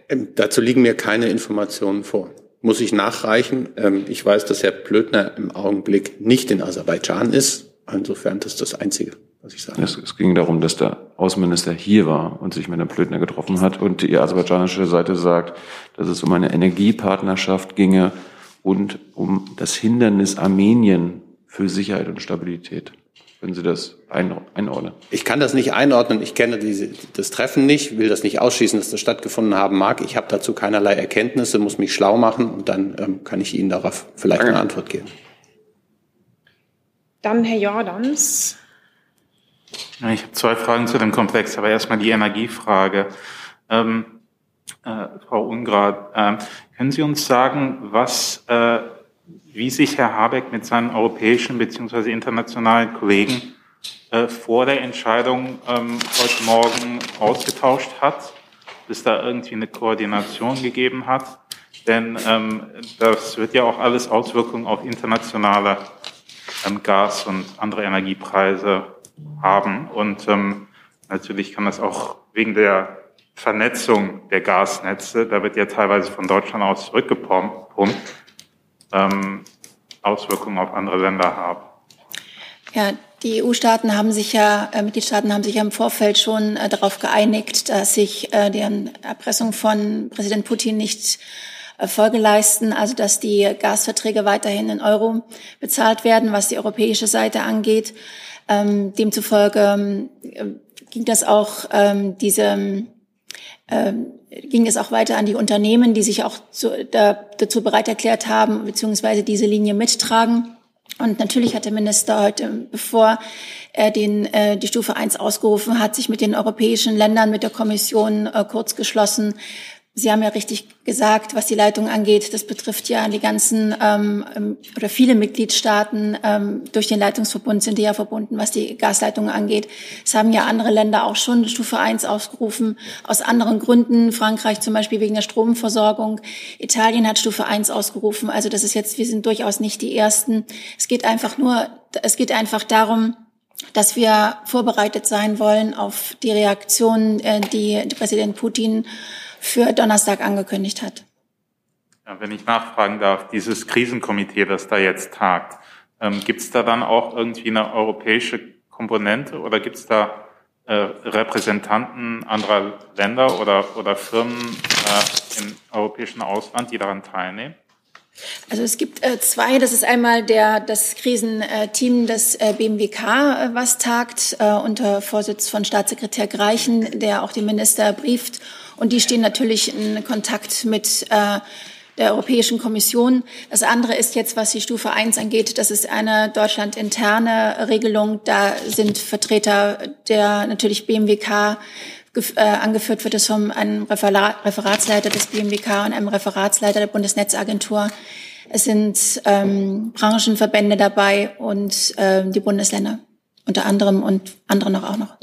Ähm, dazu liegen mir keine Informationen vor. Muss ich nachreichen. Ähm, ich weiß, dass Herr Plötner im Augenblick nicht in Aserbaidschan ist. Insofern das ist das Einzige was ich sagen. Es, es ging darum, dass der Außenminister hier war und sich mit einem Plötner getroffen hat und die aserbaidschanische Seite sagt, dass es um eine Energiepartnerschaft ginge und um das Hindernis Armenien für Sicherheit und Stabilität. Können Sie das einordnen? Ich kann das nicht einordnen. Ich kenne diese, das Treffen nicht, will das nicht ausschließen, dass das stattgefunden haben mag. Ich habe dazu keinerlei Erkenntnisse, muss mich schlau machen und dann ähm, kann ich Ihnen darauf vielleicht eine Antwort geben. Dann Herr Jordans. Ich habe zwei Fragen zu dem Komplex, aber erstmal die Energiefrage. Ähm, äh, Frau Ungrad, äh, können Sie uns sagen, was, äh, wie sich Herr Habeck mit seinen europäischen bzw. internationalen Kollegen äh, vor der Entscheidung ähm, heute Morgen ausgetauscht hat, bis da irgendwie eine Koordination gegeben hat? Denn ähm, das wird ja auch alles Auswirkungen auf internationale ähm, Gas- und andere Energiepreise haben. Und ähm, natürlich kann das auch wegen der Vernetzung der Gasnetze, da wird ja teilweise von Deutschland aus zurückgepumpt, ähm, Auswirkungen auf andere Länder haben. Ja, die EU-Staaten haben sich ja, äh, Mitgliedstaaten haben sich ja im Vorfeld schon äh, darauf geeinigt, dass sich äh, deren Erpressung von Präsident Putin nicht Folge leisten, also dass die Gasverträge weiterhin in Euro bezahlt werden, was die europäische Seite angeht. Ähm, demzufolge ähm, ging das auch ähm, diese ähm, ging es auch weiter an die Unternehmen, die sich auch zu, da, dazu bereit erklärt haben, beziehungsweise diese Linie mittragen. Und natürlich hat der Minister heute, bevor er den, äh, die Stufe 1 ausgerufen hat, sich mit den europäischen Ländern, mit der Kommission äh, kurz geschlossen, Sie haben ja richtig gesagt, was die Leitung angeht. Das betrifft ja die ganzen ähm, ähm, oder viele Mitgliedstaaten. Ähm, durch den Leitungsverbund sind die ja verbunden, was die Gasleitungen angeht. Es haben ja andere Länder auch schon Stufe 1 ausgerufen, aus anderen Gründen. Frankreich zum Beispiel wegen der Stromversorgung. Italien hat Stufe 1 ausgerufen. Also das ist jetzt, wir sind durchaus nicht die Ersten. Es geht einfach nur, es geht einfach darum, dass wir vorbereitet sein wollen auf die Reaktion, äh, die Präsident Putin für Donnerstag angekündigt hat. Ja, wenn ich nachfragen darf, dieses Krisenkomitee, das da jetzt tagt, ähm, gibt es da dann auch irgendwie eine europäische Komponente oder gibt es da äh, Repräsentanten anderer Länder oder, oder Firmen äh, im europäischen Ausland, die daran teilnehmen? Also es gibt äh, zwei. Das ist einmal der, das Krisenteam des äh, BMWK, äh, was tagt, äh, unter Vorsitz von Staatssekretär Greichen, der auch den Minister brieft und die stehen natürlich in Kontakt mit äh, der Europäischen Kommission. Das andere ist jetzt, was die Stufe 1 angeht, das ist eine deutschlandinterne Regelung. Da sind Vertreter der natürlich BMWK äh, angeführt wird es von einem Referat, Referatsleiter des BMWK und einem Referatsleiter der Bundesnetzagentur. Es sind ähm, Branchenverbände dabei und äh, die Bundesländer unter anderem und andere noch auch noch.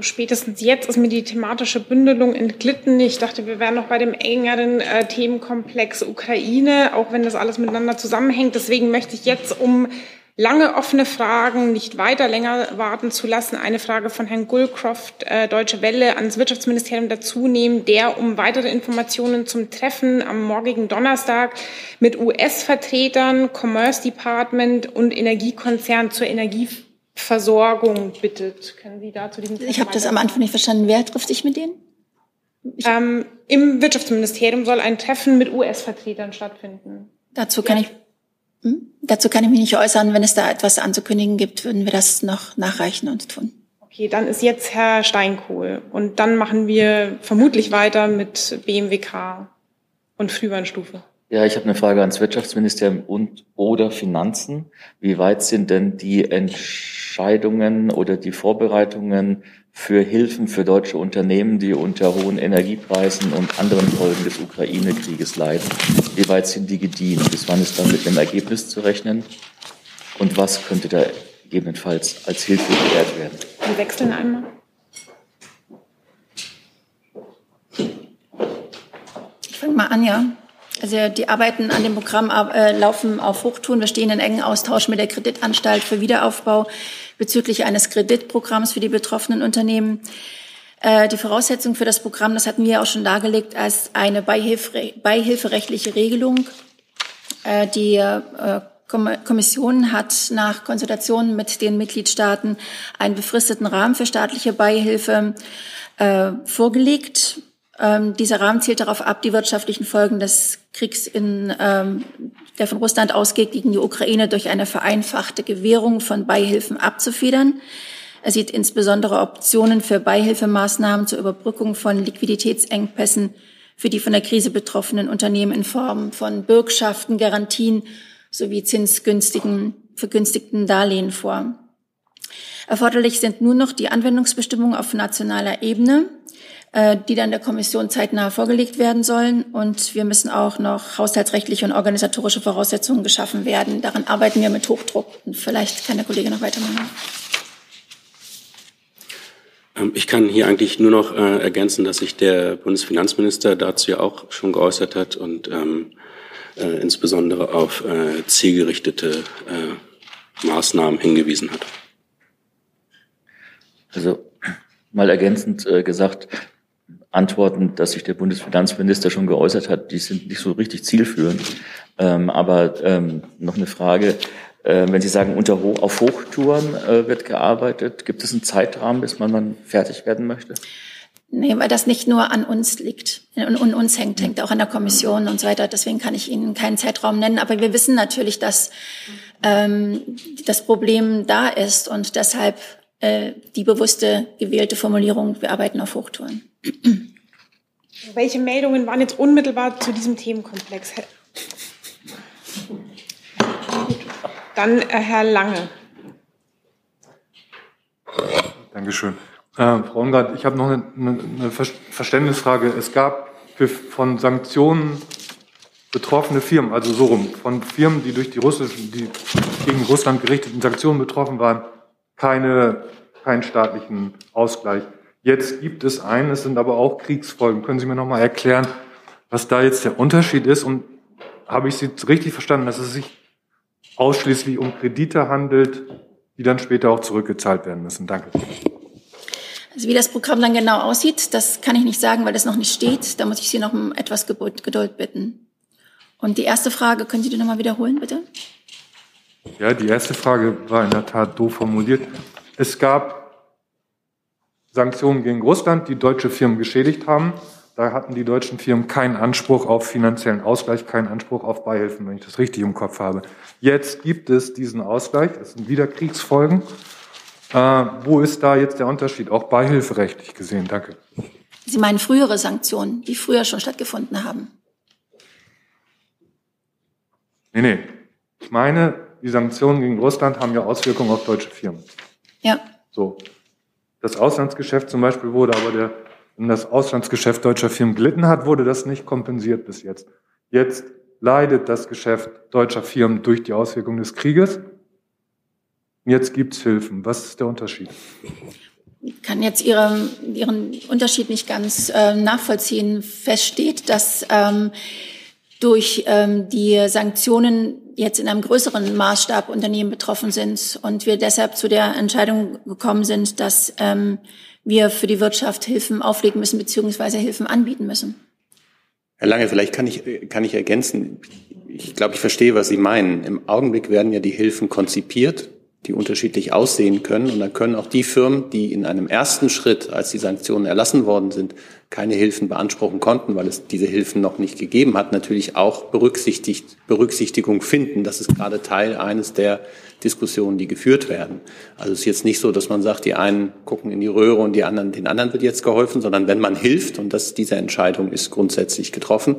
Spätestens jetzt ist mir die thematische Bündelung entglitten. Ich dachte, wir wären noch bei dem engeren äh, Themenkomplex Ukraine, auch wenn das alles miteinander zusammenhängt. Deswegen möchte ich jetzt, um lange offene Fragen nicht weiter länger warten zu lassen, eine Frage von Herrn Gullcroft, äh, Deutsche Welle, ans Wirtschaftsministerium dazu nehmen, der um weitere Informationen zum Treffen am morgigen Donnerstag mit US-Vertretern, Commerce Department und Energiekonzern zur Energie Versorgung bittet. Können Sie dazu diesen Ich habe das am Anfang nicht verstanden. Wer trifft sich mit denen? Ähm, Im Wirtschaftsministerium soll ein Treffen mit US-Vertretern stattfinden. Dazu kann ich hm? dazu kann ich mich nicht äußern. Wenn es da etwas anzukündigen gibt, würden wir das noch nachreichen und tun. Okay, dann ist jetzt Herr Steinkohl und dann machen wir vermutlich weiter mit BMWK und Frühwarnstufe. Ja, ich habe eine Frage ans Wirtschaftsministerium und oder Finanzen. Wie weit sind denn die Entscheidungen oder die Vorbereitungen für Hilfen für deutsche Unternehmen, die unter hohen Energiepreisen und anderen Folgen des Ukraine-Krieges leiden? Wie weit sind die gediehen? Bis wann ist dann mit einem Ergebnis zu rechnen? Und was könnte da gegebenenfalls als Hilfe gewährt werden? Wir wechseln einmal. Ich fange mal an, ja. Also die Arbeiten an dem Programm äh, laufen auf Hochtouren. Wir stehen in engen Austausch mit der Kreditanstalt für Wiederaufbau bezüglich eines Kreditprogramms für die betroffenen Unternehmen. Äh, die Voraussetzung für das Programm, das hatten wir auch schon dargelegt, als eine beihilferechtliche Regelung. Äh, die Kommission hat nach Konsultationen mit den Mitgliedstaaten einen befristeten Rahmen für staatliche Beihilfe vorgelegt. Ähm, dieser Rahmen zielt darauf ab, die wirtschaftlichen Folgen des Kriegs, in, ähm, der von Russland ausgeht, gegen die Ukraine durch eine vereinfachte Gewährung von Beihilfen abzufedern. Er sieht insbesondere Optionen für Beihilfemaßnahmen zur Überbrückung von Liquiditätsengpässen für die von der Krise betroffenen Unternehmen in Form von Bürgschaften, Garantien sowie zinsgünstigen, vergünstigten Darlehen vor. Erforderlich sind nur noch die Anwendungsbestimmungen auf nationaler Ebene. Äh, die dann der Kommission zeitnah vorgelegt werden sollen. Und wir müssen auch noch haushaltsrechtliche und organisatorische Voraussetzungen geschaffen werden. Daran arbeiten wir mit Hochdruck. Und vielleicht kann der Kollege noch weitermachen. Ähm, ich kann hier eigentlich nur noch äh, ergänzen, dass sich der Bundesfinanzminister dazu ja auch schon geäußert hat und ähm, äh, insbesondere auf äh, zielgerichtete äh, Maßnahmen hingewiesen hat. Also mal ergänzend äh, gesagt, Antworten, dass sich der Bundesfinanzminister schon geäußert hat, die sind nicht so richtig zielführend. Ähm, aber ähm, noch eine Frage. Äh, wenn Sie sagen, unter Ho auf Hochtouren äh, wird gearbeitet, gibt es einen Zeitrahmen, bis man dann fertig werden möchte? Nee, weil das nicht nur an uns liegt und an uns hängt, hängt auch an der Kommission und so weiter. Deswegen kann ich Ihnen keinen Zeitraum nennen. Aber wir wissen natürlich, dass ähm, das Problem da ist und deshalb äh, die bewusste gewählte Formulierung, wir arbeiten auf Hochtouren. Welche Meldungen waren jetzt unmittelbar zu diesem Themenkomplex? Dann äh, Herr Lange. Dankeschön. Äh, Frau Ungard, ich habe noch eine, eine, Verständnisfrage. Es gab für, von Sanktionen betroffene Firmen, also so rum, von Firmen, die durch die russischen, die gegen Russland gerichteten Sanktionen betroffen waren, keine, keinen staatlichen Ausgleich. Jetzt gibt es einen, es sind aber auch Kriegsfolgen. Können Sie mir noch mal erklären, was da jetzt der Unterschied ist? Und habe ich Sie richtig verstanden, dass es sich ausschließlich um Kredite handelt, die dann später auch zurückgezahlt werden müssen? Danke. Also wie das Programm dann genau aussieht, das kann ich nicht sagen, weil das noch nicht steht. Da muss ich Sie noch um etwas Geduld bitten. Und die erste Frage, können Sie die nochmal wiederholen, bitte? Ja, die erste Frage war in der Tat doof formuliert. Es gab Sanktionen gegen Russland, die deutsche Firmen geschädigt haben. Da hatten die deutschen Firmen keinen Anspruch auf finanziellen Ausgleich, keinen Anspruch auf Beihilfen, wenn ich das richtig im Kopf habe. Jetzt gibt es diesen Ausgleich, das sind wieder Kriegsfolgen. Äh, wo ist da jetzt der Unterschied, auch beihilferechtlich gesehen? Danke. Sie meinen frühere Sanktionen, die früher schon stattgefunden haben? Nee, nee. Ich meine, die Sanktionen gegen Russland haben ja Auswirkungen auf deutsche Firmen. Ja. So. Das Auslandsgeschäft zum Beispiel wurde aber der, wenn das Auslandsgeschäft deutscher Firmen gelitten hat, wurde das nicht kompensiert bis jetzt. Jetzt leidet das Geschäft deutscher Firmen durch die Auswirkungen des Krieges. Jetzt gibt's Hilfen. Was ist der Unterschied? Ich kann jetzt Ihren, Ihren Unterschied nicht ganz äh, nachvollziehen. Fest steht, dass ähm, durch ähm, die Sanktionen jetzt in einem größeren Maßstab Unternehmen betroffen sind und wir deshalb zu der Entscheidung gekommen sind, dass ähm, wir für die Wirtschaft Hilfen auflegen müssen beziehungsweise Hilfen anbieten müssen. Herr Lange, vielleicht kann ich, kann ich ergänzen. Ich glaube, ich verstehe, was Sie meinen. Im Augenblick werden ja die Hilfen konzipiert die unterschiedlich aussehen können. Und dann können auch die Firmen, die in einem ersten Schritt, als die Sanktionen erlassen worden sind, keine Hilfen beanspruchen konnten, weil es diese Hilfen noch nicht gegeben hat, natürlich auch berücksichtigt, Berücksichtigung finden. Das ist gerade Teil eines der Diskussionen, die geführt werden. Also es ist jetzt nicht so, dass man sagt, die einen gucken in die Röhre und die anderen, den anderen wird jetzt geholfen, sondern wenn man hilft, und das, diese Entscheidung ist grundsätzlich getroffen,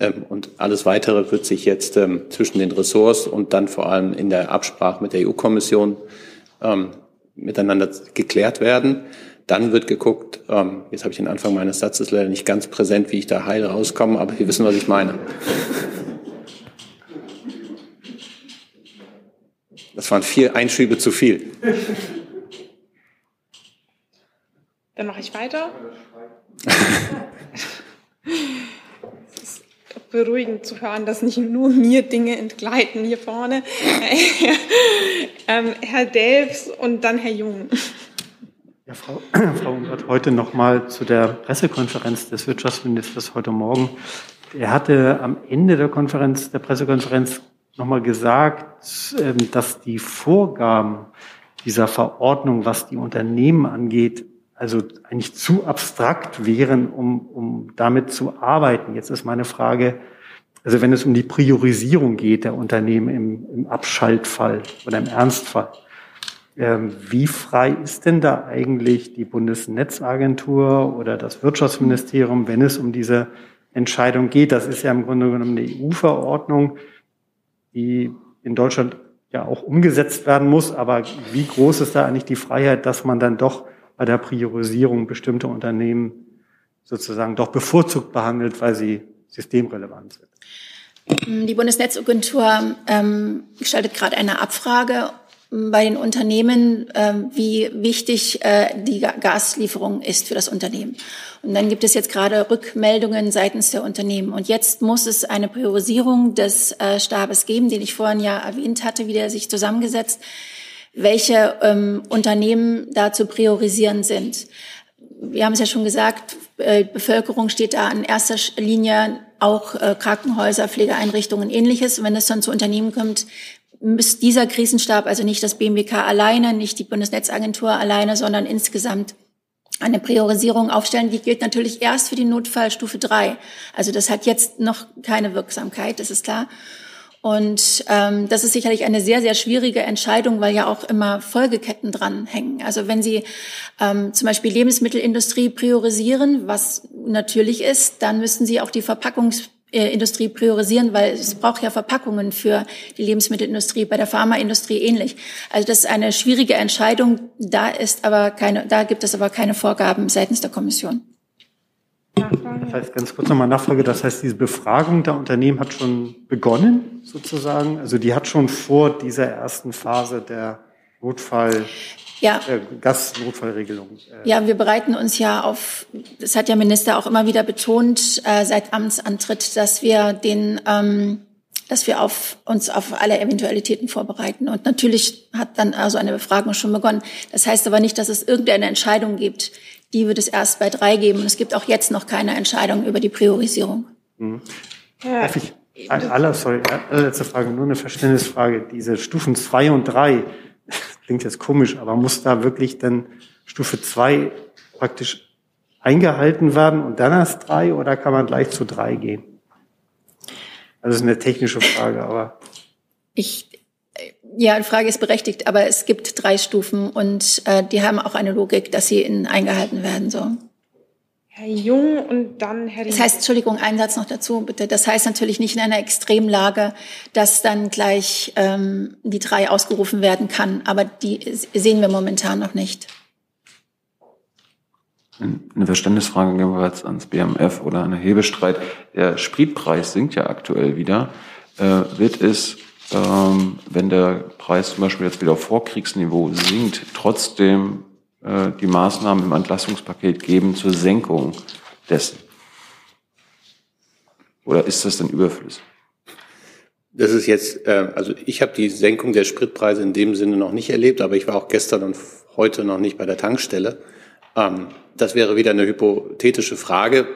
ähm, und alles Weitere wird sich jetzt ähm, zwischen den Ressorts und dann vor allem in der Absprache mit der EU-Kommission ähm, miteinander geklärt werden. Dann wird geguckt, ähm, jetzt habe ich den Anfang meines Satzes leider nicht ganz präsent, wie ich da heil rauskomme, aber Sie wissen, was ich meine. Das waren vier Einschübe zu viel. Dann mache ich weiter. (laughs) es ist beruhigend zu hören, dass nicht nur mir Dinge entgleiten hier vorne. ähm, Herr Delfs und dann Herr Jung. Ja, Frau, (clears throat) Frau Umbert, heute nochmal zu der Pressekonferenz des Wirtschaftsministers heute Morgen. Er hatte am Ende der Konferenz, der Pressekonferenz nochmal gesagt, ähm, dass die Vorgaben dieser Verordnung, was die Unternehmen angeht, also eigentlich zu abstrakt wären, um, um damit zu arbeiten. Jetzt ist meine Frage, also wenn es um die Priorisierung geht der Unternehmen im, im Abschaltfall oder im Ernstfall, ähm, wie frei ist denn da eigentlich die Bundesnetzagentur oder das Wirtschaftsministerium, wenn es um diese Entscheidung geht? Das ist ja im Grunde genommen eine EU-Verordnung, die in Deutschland ja auch umgesetzt werden muss. Aber wie groß ist da eigentlich die Freiheit, dass man dann doch bei der Priorisierung bestimmte Unternehmen sozusagen doch bevorzugt behandelt, weil sie systemrelevant sind. Die Bundesnetzagentur ähm, gestaltet gerade eine Abfrage bei den Unternehmen, ähm, wie wichtig äh, die Gaslieferung ist für das Unternehmen. Und dann gibt es jetzt gerade Rückmeldungen seitens der Unternehmen. Und jetzt muss es eine Priorisierung des äh, Stabes geben, den ich vorhin ja erwähnt hatte, wie der sich zusammengesetzt welche ähm, Unternehmen da zu priorisieren sind. Wir haben es ja schon gesagt, äh, Bevölkerung steht da in erster Linie, auch Krankenhäuser, Pflegeeinrichtungen, ähnliches. Wenn es dann zu Unternehmen kommt, dieser Krisenstab, also nicht das BMWK alleine, nicht die Bundesnetzagentur alleine, sondern insgesamt eine Priorisierung aufstellen. Die gilt natürlich erst für die Notfallstufe drei. Also das hat jetzt noch keine Wirksamkeit, das ist klar. Und ähm, das ist sicherlich eine sehr, sehr schwierige Entscheidung, weil ja auch immer Folgeketten dranhängen. Also wenn Sie ähm, zum Beispiel Lebensmittelindustrie priorisieren, was natürlich ist, dann müssen Sie auch die Verpackungsindustrie priorisieren, weil es braucht ja Verpackungen für die Lebensmittelindustrie, bei der Pharmaindustrie ähnlich. Also das ist eine schwierige Entscheidung. Da ist aber keine, da gibt es aber keine Vorgaben seitens der Kommission. Das heißt, ganz kurz nochmal Nachfrage, das heißt, diese Befragung der Unternehmen hat schon begonnen, sozusagen? Also die hat schon vor dieser ersten Phase der Notfall, ja. äh, Gasnotfallregelung. Äh ja, wir bereiten uns ja auf, das hat der Minister auch immer wieder betont, äh, seit Amtsantritt, dass wir den, ähm, dass wir auf, uns auf alle Eventualitäten vorbereiten. Und natürlich hat dann also eine Befragung schon begonnen. Das heißt aber nicht, dass es irgendeine Entscheidung gibt, die wird es erst bei drei geben. Und es gibt auch jetzt noch keine Entscheidung über die Priorisierung. Mhm. Ja. Darf ich, aller, sorry, allerletzte Frage, nur eine Verständnisfrage. Diese Stufen zwei und drei klingt jetzt komisch, aber muss da wirklich dann Stufe zwei praktisch eingehalten werden und dann erst drei oder kann man gleich zu drei gehen? Also ist eine technische Frage, aber. Ich ja, die Frage ist berechtigt, aber es gibt drei Stufen und äh, die haben auch eine Logik, dass sie in, eingehalten werden. So. Herr Jung und dann Herr. Das heißt, Entschuldigung, ein Satz noch dazu, bitte. Das heißt natürlich nicht in einer Extremlage, dass dann gleich ähm, die drei ausgerufen werden kann, aber die sehen wir momentan noch nicht. Eine Verständnisfrage gehen wir jetzt ans BMF oder an Hebestreit. Der Spritpreis sinkt ja aktuell wieder. Äh, wird es ähm, wenn der Preis zum Beispiel jetzt wieder auf Vorkriegsniveau sinkt, trotzdem äh, die Maßnahmen im Entlastungspaket geben zur Senkung dessen? Oder ist das denn überflüssig? Das ist jetzt, äh, also ich habe die Senkung der Spritpreise in dem Sinne noch nicht erlebt, aber ich war auch gestern und heute noch nicht bei der Tankstelle. Ähm, das wäre wieder eine hypothetische Frage.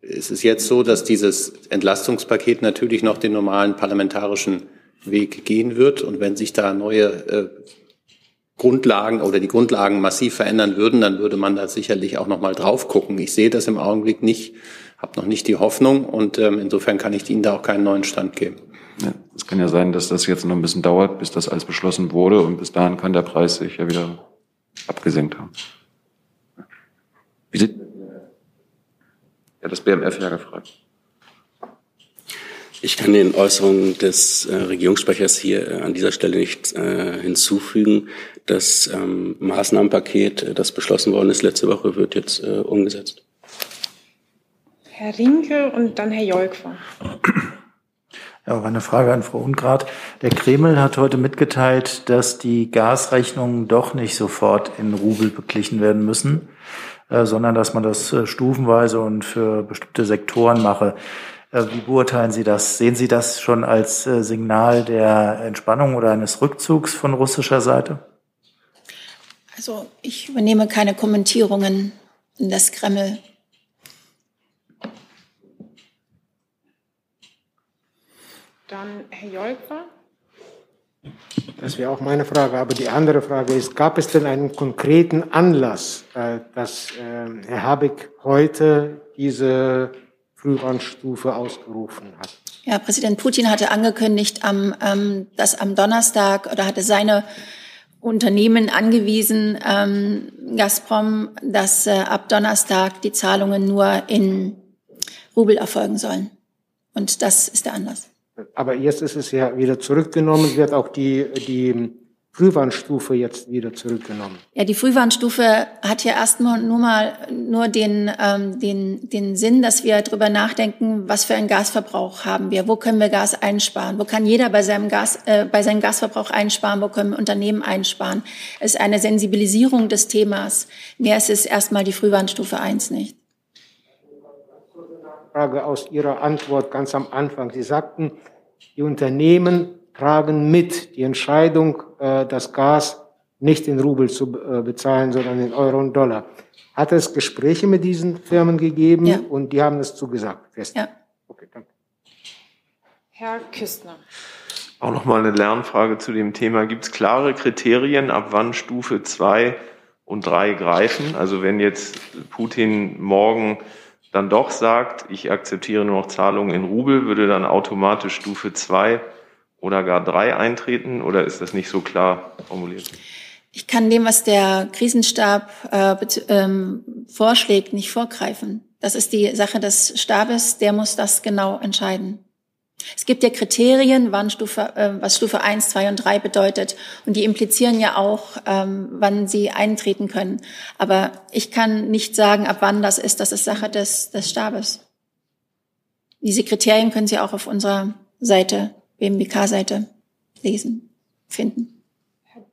Es ist jetzt so, dass dieses Entlastungspaket natürlich noch den normalen parlamentarischen Weg gehen wird. Und wenn sich da neue äh, Grundlagen oder die Grundlagen massiv verändern würden, dann würde man da sicherlich auch noch mal drauf gucken. Ich sehe das im Augenblick nicht, habe noch nicht die Hoffnung und ähm, insofern kann ich Ihnen da auch keinen neuen Stand geben. Ja, es kann ja sein, dass das jetzt noch ein bisschen dauert, bis das alles beschlossen wurde und bis dahin kann der Preis sich ja wieder abgesenkt haben. Wie sieht, ja, das BMF ja gefragt. Ich kann den Äußerungen des äh, Regierungssprechers hier äh, an dieser Stelle nicht äh, hinzufügen. Das ähm, Maßnahmenpaket, äh, das beschlossen worden ist letzte Woche, wird jetzt äh, umgesetzt. Herr Rinke und dann Herr Jolkwa. Ja, auch eine Frage an Frau Ungrad. Der Kreml hat heute mitgeteilt, dass die Gasrechnungen doch nicht sofort in Rubel beglichen werden müssen, äh, sondern dass man das äh, stufenweise und für bestimmte Sektoren mache. Äh, wie beurteilen Sie das? Sehen Sie das schon als äh, Signal der Entspannung oder eines Rückzugs von russischer Seite? Also ich übernehme keine Kommentierungen des Kreml. Dann Herr Jolkwa. Das wäre auch meine Frage. Aber die andere Frage ist, gab es denn einen konkreten Anlass, äh, dass äh, Herr Habeck heute diese Frühwarnstufe ausgerufen hat? Ja, Präsident Putin hatte angekündigt, ähm, dass am Donnerstag oder hatte seine Unternehmen angewiesen, ähm, Gazprom, dass äh, ab Donnerstag die Zahlungen nur in Rubel erfolgen sollen. Und das ist der Anlass. Aber jetzt ist es ja wieder zurückgenommen, wird auch die, die Frühwarnstufe jetzt wieder zurückgenommen. Ja, die Frühwarnstufe hat ja erstmal nur mal nur den, ähm, den, den Sinn, dass wir darüber nachdenken, was für einen Gasverbrauch haben wir, wo können wir Gas einsparen, wo kann jeder bei seinem Gas, äh, bei seinem Gasverbrauch einsparen, wo können Unternehmen einsparen. Es ist eine Sensibilisierung des Themas. Mehr ist es erstmal die Frühwarnstufe eins nicht. Frage aus Ihrer Antwort ganz am Anfang. Sie sagten, die Unternehmen tragen mit die Entscheidung, äh, das Gas nicht in Rubel zu äh, bezahlen, sondern in Euro und Dollar. Hat es Gespräche mit diesen Firmen gegeben ja. und die haben es zugesagt? Fest. Ja. Okay, danke. Herr Küstner. Auch nochmal eine Lernfrage zu dem Thema. Gibt es klare Kriterien, ab wann Stufe 2 und 3 greifen? Also wenn jetzt Putin morgen dann doch sagt, ich akzeptiere nur noch Zahlungen in Rubel, würde dann automatisch Stufe 2 oder gar 3 eintreten oder ist das nicht so klar formuliert? Ich kann dem, was der Krisenstab äh, ähm, vorschlägt, nicht vorgreifen. Das ist die Sache des Stabes, der muss das genau entscheiden. Es gibt ja Kriterien, wann Stufe, äh, was Stufe 1, 2 und 3 bedeutet. Und die implizieren ja auch, ähm, wann sie eintreten können. Aber ich kann nicht sagen, ab wann das ist. Das ist Sache des, des Stabes. Diese Kriterien können Sie auch auf unserer Seite, BMWK-Seite, lesen, finden.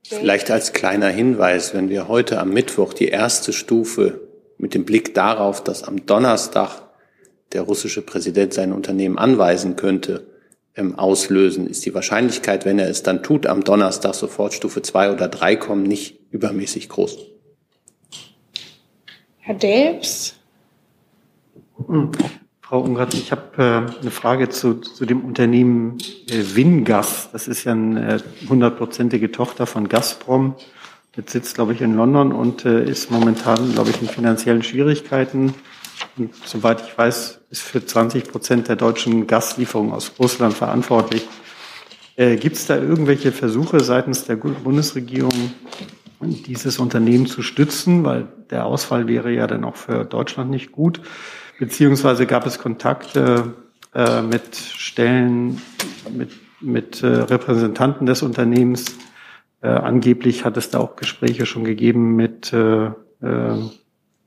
Vielleicht als kleiner Hinweis, wenn wir heute am Mittwoch die erste Stufe mit dem Blick darauf, dass am Donnerstag der russische Präsident sein Unternehmen anweisen könnte, ähm, auslösen, ist die Wahrscheinlichkeit, wenn er es dann tut, am Donnerstag sofort Stufe 2 oder 3 kommen, nicht übermäßig groß. Herr Delbs? Frau Ungrad, ich habe äh, eine Frage zu, zu dem Unternehmen äh, Wingas. Das ist ja eine hundertprozentige Tochter von Gazprom. Jetzt sitzt, glaube ich, in London und äh, ist momentan, glaube ich, in finanziellen Schwierigkeiten. Und soweit ich weiß, ist für 20 Prozent der deutschen Gaslieferungen aus Russland verantwortlich. Äh, Gibt es da irgendwelche Versuche seitens der Bundesregierung, dieses Unternehmen zu stützen? Weil der Ausfall wäre ja dann auch für Deutschland nicht gut. Beziehungsweise gab es Kontakte äh, mit Stellen, mit, mit äh, Repräsentanten des Unternehmens. Äh, angeblich hat es da auch Gespräche schon gegeben mit äh, äh,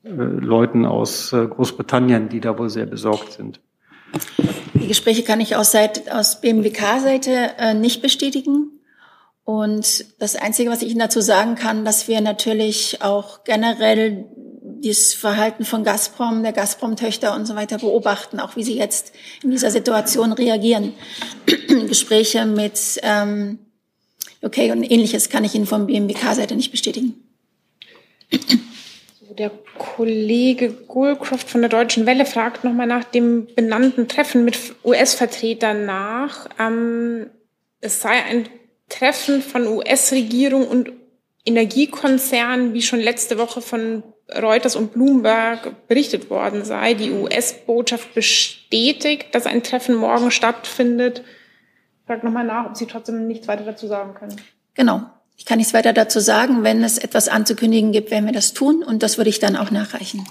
äh, Leuten aus äh, Großbritannien, die da wohl sehr besorgt sind. Die Gespräche kann ich aus, Seite, aus BMWK-Seite äh, nicht bestätigen. Und das Einzige, was ich Ihnen dazu sagen kann, dass wir natürlich auch generell das Verhalten von Gazprom, der Gazprom-Töchter und so weiter beobachten, auch wie sie jetzt in dieser Situation reagieren. (clears throat) Gespräche mit ähm, okay und ähnliches kann ich Ihnen von BMWK-Seite nicht bestätigen. Der Kollege Goldcroft von der Deutschen Welle fragt nochmal nach dem benannten Treffen mit US-Vertretern nach. Ähm, es sei ein Treffen von US-Regierung und Energiekonzern, wie schon letzte Woche von Reuters und Bloomberg berichtet worden sei. Die US-Botschaft bestätigt, dass ein Treffen morgen stattfindet. Ich frage nochmal nach, ob Sie trotzdem nichts weiter dazu sagen können. Genau. Ich kann nichts weiter dazu sagen. Wenn es etwas anzukündigen gibt, werden wir das tun und das würde ich dann auch nachreichen.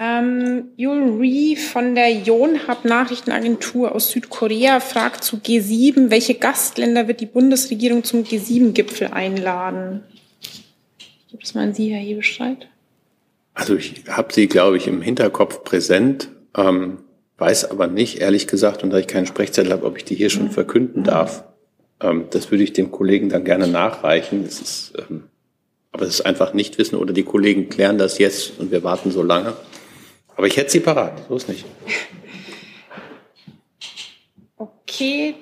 Ähm, Yul Ree von der Yonhap Nachrichtenagentur aus Südkorea fragt zu G7, welche Gastländer wird die Bundesregierung zum G7-Gipfel einladen? Gibt es mal an Sie, Herr Hebestreit? Also ich habe sie, glaube ich, im Hinterkopf präsent, ähm, weiß aber nicht, ehrlich gesagt, und da ich keinen Sprechzettel habe, ob ich die hier schon verkünden darf. Ähm, das würde ich dem Kollegen dann gerne nachreichen. Das ist, ähm, aber es ist einfach nicht wissen oder die Kollegen klären das jetzt und wir warten so lange. Aber ich hätte sie parat, so ist nicht. Okay,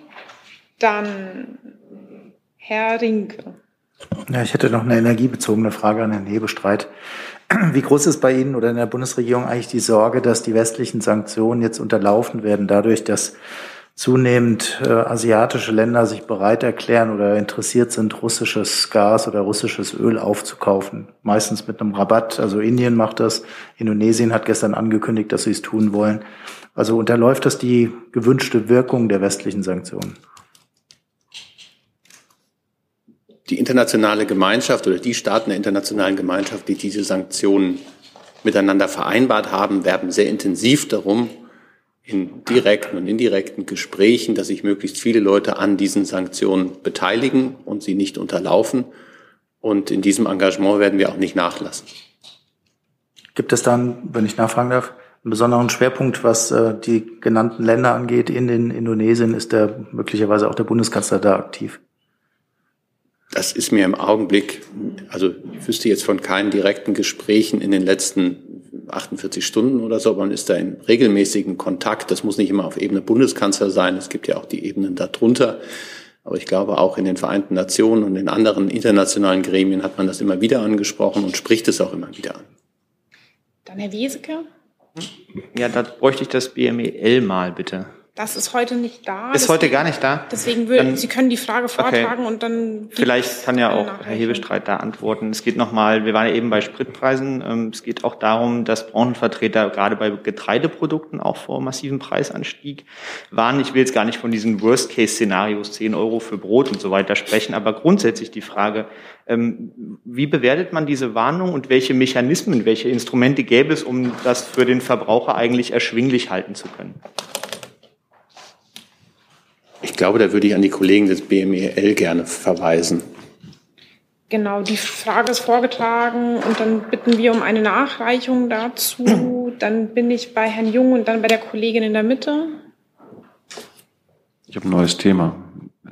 dann Herr Rinke. Ja, ich hätte noch eine energiebezogene Frage an Herrn Hebestreit. Wie groß ist bei Ihnen oder in der Bundesregierung eigentlich die Sorge, dass die westlichen Sanktionen jetzt unterlaufen werden, dadurch, dass zunehmend äh, asiatische Länder sich bereit erklären oder interessiert sind, russisches Gas oder russisches Öl aufzukaufen. Meistens mit einem Rabatt. Also Indien macht das. Indonesien hat gestern angekündigt, dass sie es tun wollen. Also unterläuft das die gewünschte Wirkung der westlichen Sanktionen? Die internationale Gemeinschaft oder die Staaten der internationalen Gemeinschaft, die diese Sanktionen miteinander vereinbart haben, werben sehr intensiv darum, in direkten und indirekten Gesprächen, dass sich möglichst viele Leute an diesen Sanktionen beteiligen und sie nicht unterlaufen. Und in diesem Engagement werden wir auch nicht nachlassen. Gibt es dann, wenn ich nachfragen darf, einen besonderen Schwerpunkt, was äh, die genannten Länder angeht? In den Indonesien ist der möglicherweise auch der Bundeskanzler da aktiv. Das ist mir im Augenblick, also ich wüsste jetzt von keinen direkten Gesprächen in den letzten 48 Stunden oder so, aber man ist da in regelmäßigen Kontakt. Das muss nicht immer auf Ebene Bundeskanzler sein. Es gibt ja auch die Ebenen darunter. Aber ich glaube, auch in den Vereinten Nationen und in anderen internationalen Gremien hat man das immer wieder angesprochen und spricht es auch immer wieder an. Dann Herr Wieseke. Ja, da bräuchte ich das BMEL mal, bitte. Das ist heute nicht da. Ist heute gar nicht da? Deswegen würden Dann- Sie können die Frage vortragen Okay. und dann. Vielleicht kann ja auch. Herr Hebestreit da antworten. Es geht nochmal, wir waren ja eben bei Spritpreisen. Ähm, Es geht auch darum, dass Branchenvertreter gerade bei Getreideprodukten auch vor massivem Preisanstieg waren. Ich will jetzt gar nicht von diesen Worst-Case-Szenarios, 10 Euro für Brot und so weiter sprechen, aber grundsätzlich die Frage, ähm, wie bewertet man diese Warnung und welche Mechanismen, welche Instrumente gäbe es, um das für den Verbraucher eigentlich erschwinglich halten zu können? Ich glaube, da würde ich an die Kollegen des BMEL gerne verweisen. Genau, die Frage ist vorgetragen und dann bitten wir um eine Nachreichung dazu. (clears throat) Dann bin ich bei Herrn Jung und dann bei der Kollegin in der Mitte. Ich habe ein neues Thema.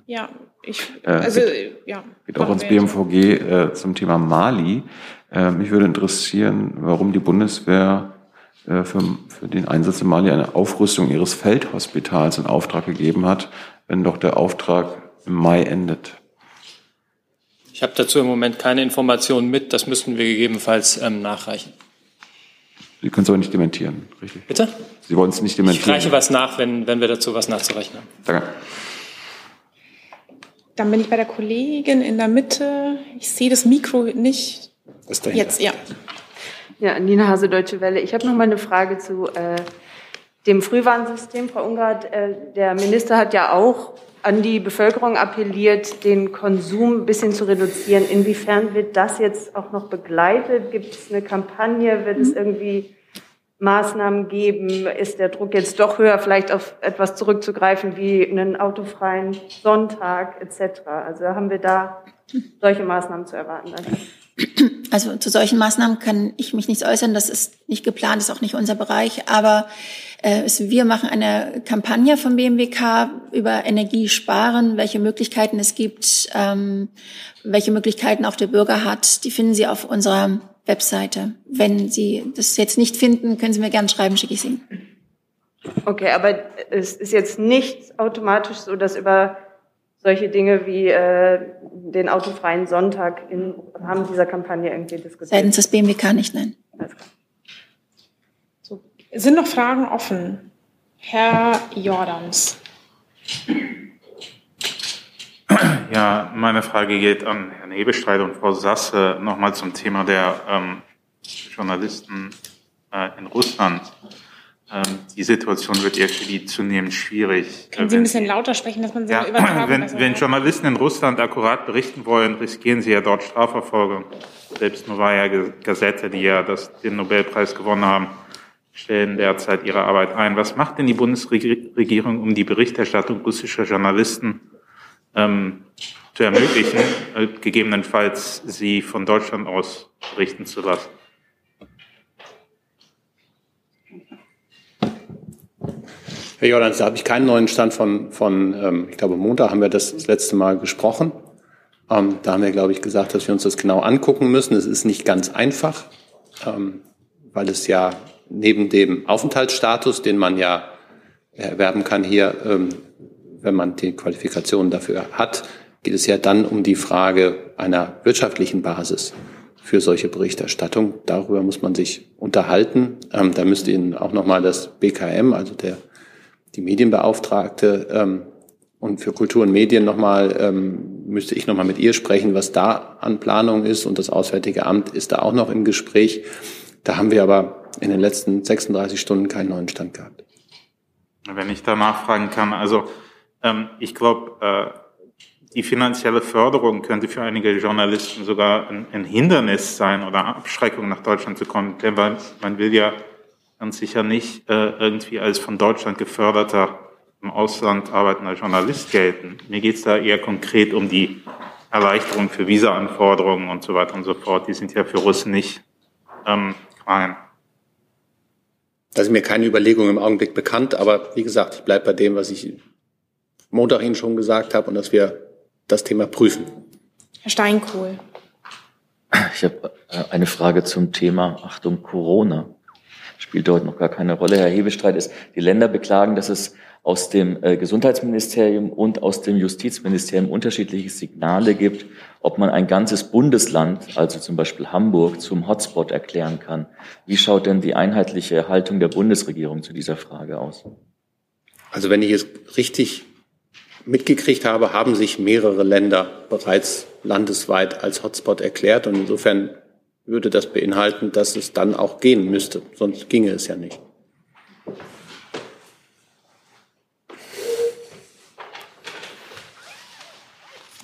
Ja, ich, Äh, also, geht- ja. Geht auch ins. BMVG äh, zum Thema Mali. Äh, mich würde interessieren, warum die Bundeswehr äh, für, für den Einsatz in Mali eine Aufrüstung ihres Feldhospitals in Auftrag gegeben hat, wenn doch der Auftrag im Mai endet. Ich habe dazu im Moment keine Informationen mit. Das müssten wir gegebenenfalls ähm, nachreichen. Sie können es aber nicht dementieren, richtig? Bitte? Sie wollen es nicht Ich dementieren. reiche was nach, wenn, wenn wir dazu was nachzureichen haben. Danke. Dann bin ich bei der Kollegin in der Mitte. Ich sehe das Mikro nicht. Das Jetzt, ja. Ja, Nina Hase, Deutsche Welle. Ich habe noch mal eine Frage zu äh, dem Frühwarnsystem, Frau Ungardt. Äh, der Minister hat ja auch an die Bevölkerung appelliert, den Konsum ein bisschen zu reduzieren. Inwiefern wird das jetzt auch noch begleitet? Gibt es eine Kampagne? Wird es irgendwie Maßnahmen geben? Ist der Druck jetzt doch höher, vielleicht auf etwas zurückzugreifen wie einen autofreien Sonntag etc.? Also haben wir da solche Maßnahmen zu erwarten? Danke. Also zu solchen Maßnahmen kann ich mich nicht äußern. Das ist nicht geplant, ist auch nicht unser Bereich. Aber äh, wir machen eine Kampagne vom BMWK über Energiesparen, welche Möglichkeiten es gibt, ähm, welche Möglichkeiten auch der Bürger hat. Die finden Sie auf unserer Webseite. Wenn Sie das jetzt nicht finden, können Sie mir gerne schreiben, schicke ich Ihnen. Okay, aber es ist jetzt nicht automatisch so, dass über solche Dinge wie äh, den autofreien Sonntag im Rahmen dieser Kampagne irgendwie diskutiert. Seitens des BMWK nicht, nein. Sind noch Fragen offen? Herr Jordans. Ja, meine Frage geht an Herrn Hebestreit und Frau Sasse nochmal zum Thema der ähm, Journalisten äh, in Russland. Ähm, die Situation wird ja für die zunehmend schwierig. Können Sie ein bisschen lauter sprechen, dass man so ja, übertragen wenn, wenn Journalisten in Russland akkurat berichten wollen, riskieren sie ja dort Strafverfolgung. Selbst Novaya Gazette, die ja das, den Nobelpreis gewonnen haben, stellen derzeit ihre Arbeit ein. Was macht denn die Bundesregierung, um die Berichterstattung russischer Journalisten ähm, zu ermöglichen, äh, gegebenenfalls sie von Deutschland aus berichten zu lassen? Herr Jordans, da habe ich keinen neuen Stand von, von ähm, ich glaube, Montag haben wir das, das letzte Mal gesprochen. Ähm, da haben wir, glaube ich, gesagt, dass wir uns das genau angucken müssen. Es ist nicht ganz einfach, ähm, weil es ja neben dem Aufenthaltsstatus, den man ja erwerben kann hier, ähm, wenn man die Qualifikationen dafür hat, geht es ja dann um die Frage einer wirtschaftlichen Basis für solche Berichterstattung. Darüber muss man sich unterhalten. Ähm, da müsste Ihnen auch nochmal das BKM, also der die Medienbeauftragte ähm, und für Kultur und Medien nochmal, ähm, müsste ich nochmal mit ihr sprechen, was da an Planung ist. Und das Auswärtige Amt ist da auch noch im Gespräch. Da haben wir aber in den letzten 36 Stunden keinen neuen Stand gehabt. Wenn ich da nachfragen kann, also ähm, ich glaube, äh, die finanzielle Förderung könnte für einige Journalisten sogar ein, ein Hindernis sein oder Abschreckung nach Deutschland zu kommen, denn man will ja ganz sicher nicht äh, irgendwie als von Deutschland geförderter im Ausland arbeitender Journalist gelten. Mir geht es da eher konkret um die Erleichterung für Visa-Anforderungen und so weiter und so fort. Die sind ja für Russen nicht ähm, klein. Da sind mir keine Überlegungen im Augenblick bekannt, aber wie gesagt, ich bleibe bei dem, was ich Montag Ihnen schon gesagt habe und dass wir das Thema prüfen. Herr Steinkohl. Ich habe äh, eine Frage zum Thema Achtung Corona spielt dort noch gar keine Rolle. Herr Hebestreit ist, die Länder beklagen, dass es aus dem äh, Gesundheitsministerium und aus dem Justizministerium unterschiedliche Signale gibt, ob man ein ganzes Bundesland, also zum Beispiel Hamburg, zum Hotspot erklären kann. Wie schaut denn die einheitliche Haltung der Bundesregierung zu dieser Frage aus? Also wenn ich es richtig mitgekriegt habe, haben sich mehrere Länder bereits landesweit als Hotspot erklärt. Und insofern würde das beinhalten, dass es dann auch gehen müsste. Sonst ginge es ja nicht.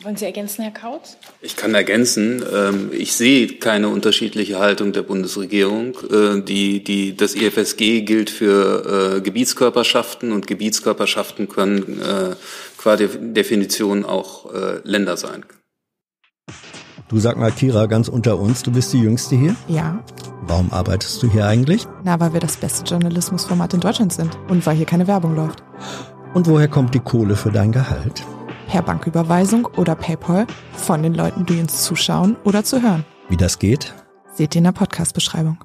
Wollen Sie ergänzen, Herr Kautz? Ich kann ergänzen. Ähm, ich sehe keine unterschiedliche Haltung der Bundesregierung. Äh, die, die, das IFSG gilt für äh, Gebietskörperschaften und Gebietskörperschaften können äh, qua Definition auch Länder sein. Du sag mal, Kira, ganz unter uns, du bist die Jüngste hier? Ja. Warum arbeitest du hier eigentlich? Na, weil wir das beste Journalismusformat in Deutschland sind und weil hier keine Werbung läuft. Und woher kommt die Kohle für dein Gehalt? Per Banküberweisung oder PayPal von den Leuten, die uns zuschauen oder zu hören. Wie das geht? Seht ihr in der Podcast-Beschreibung.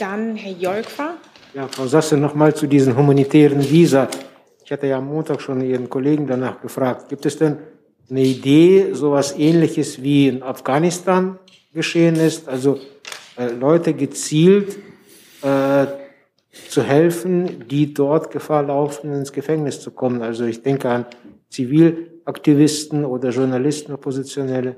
Dann Herr Jolkwa. Ja, Frau Sasse, nochmal zu diesen humanitären Visa. Ich hatte ja am Montag schon Ihren Kollegen danach gefragt. Gibt es denn eine Idee, sowas ähnliches wie in Afghanistan geschehen ist, also äh, Leute gezielt äh, zu helfen, die dort Gefahr laufen, ins Gefängnis zu kommen. Also ich denke an Zivilaktivisten oder Journalisten, Oppositionelle.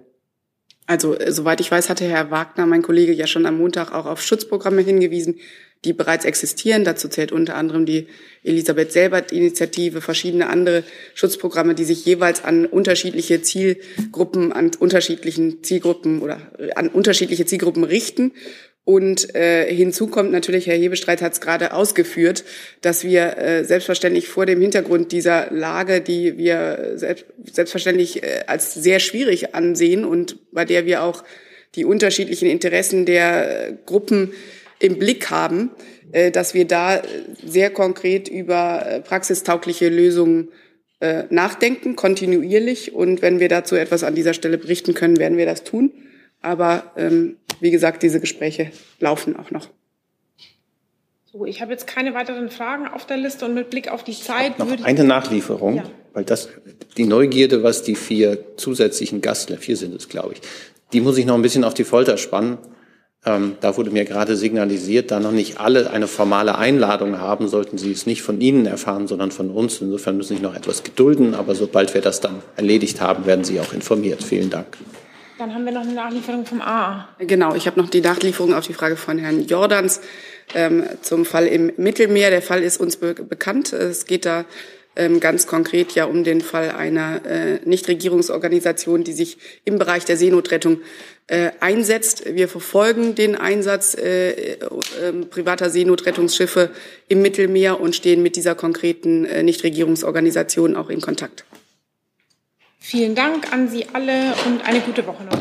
Also äh, soweit ich weiß, hatte Herr Wagner, mein Kollege, ja schon am Montag auch auf Schutzprogramme hingewiesen, die bereits existieren. Dazu zählt unter anderem die Elisabeth Selbert-Initiative, verschiedene andere Schutzprogramme, die sich jeweils an unterschiedliche Zielgruppen, an unterschiedlichen Zielgruppen oder an unterschiedliche Zielgruppen richten. Und äh, hinzu kommt natürlich, Herr Hebestreit hat es gerade ausgeführt, dass wir äh, selbstverständlich vor dem Hintergrund dieser Lage, die wir selbst, selbstverständlich äh, als sehr schwierig ansehen und bei der wir auch die unterschiedlichen Interessen der äh, Gruppen im Blick haben, äh, dass wir da sehr konkret über äh, praxistaugliche Lösungen äh, nachdenken, kontinuierlich. Und wenn wir dazu etwas an dieser Stelle berichten können, werden wir das tun. Aber ähm, wie gesagt, diese Gespräche laufen auch noch. So, ich habe jetzt keine weiteren Fragen auf der Liste und mit Blick auf die Zeit noch würde eine Nachlieferung, ja. weil das die Neugierde, was die vier zusätzlichen Gastler, vier sind es, glaube ich, die muss ich noch ein bisschen auf die Folter spannen. Ähm, da wurde mir gerade signalisiert, da noch nicht alle eine formale Einladung haben, sollten Sie es nicht von Ihnen erfahren, sondern von uns. Insofern müssen Sie noch etwas gedulden, aber sobald wir das dann erledigt haben, werden Sie auch informiert. Vielen Dank. Dann haben wir noch eine Nachlieferung vom AA. Genau, ich habe noch die Nachlieferung auf die Frage von Herrn Jordans ähm, zum Fall im Mittelmeer. Der Fall ist uns be bekannt. Es geht da ganz konkret ja um den Fall einer äh, Nichtregierungsorganisation, die sich im Bereich der Seenotrettung äh, einsetzt. Wir verfolgen den Einsatz äh, äh, privater Seenotrettungsschiffe im Mittelmeer und stehen mit dieser konkreten Nichtregierungsorganisation auch in Kontakt. Vielen Dank an Sie alle und eine gute Woche noch.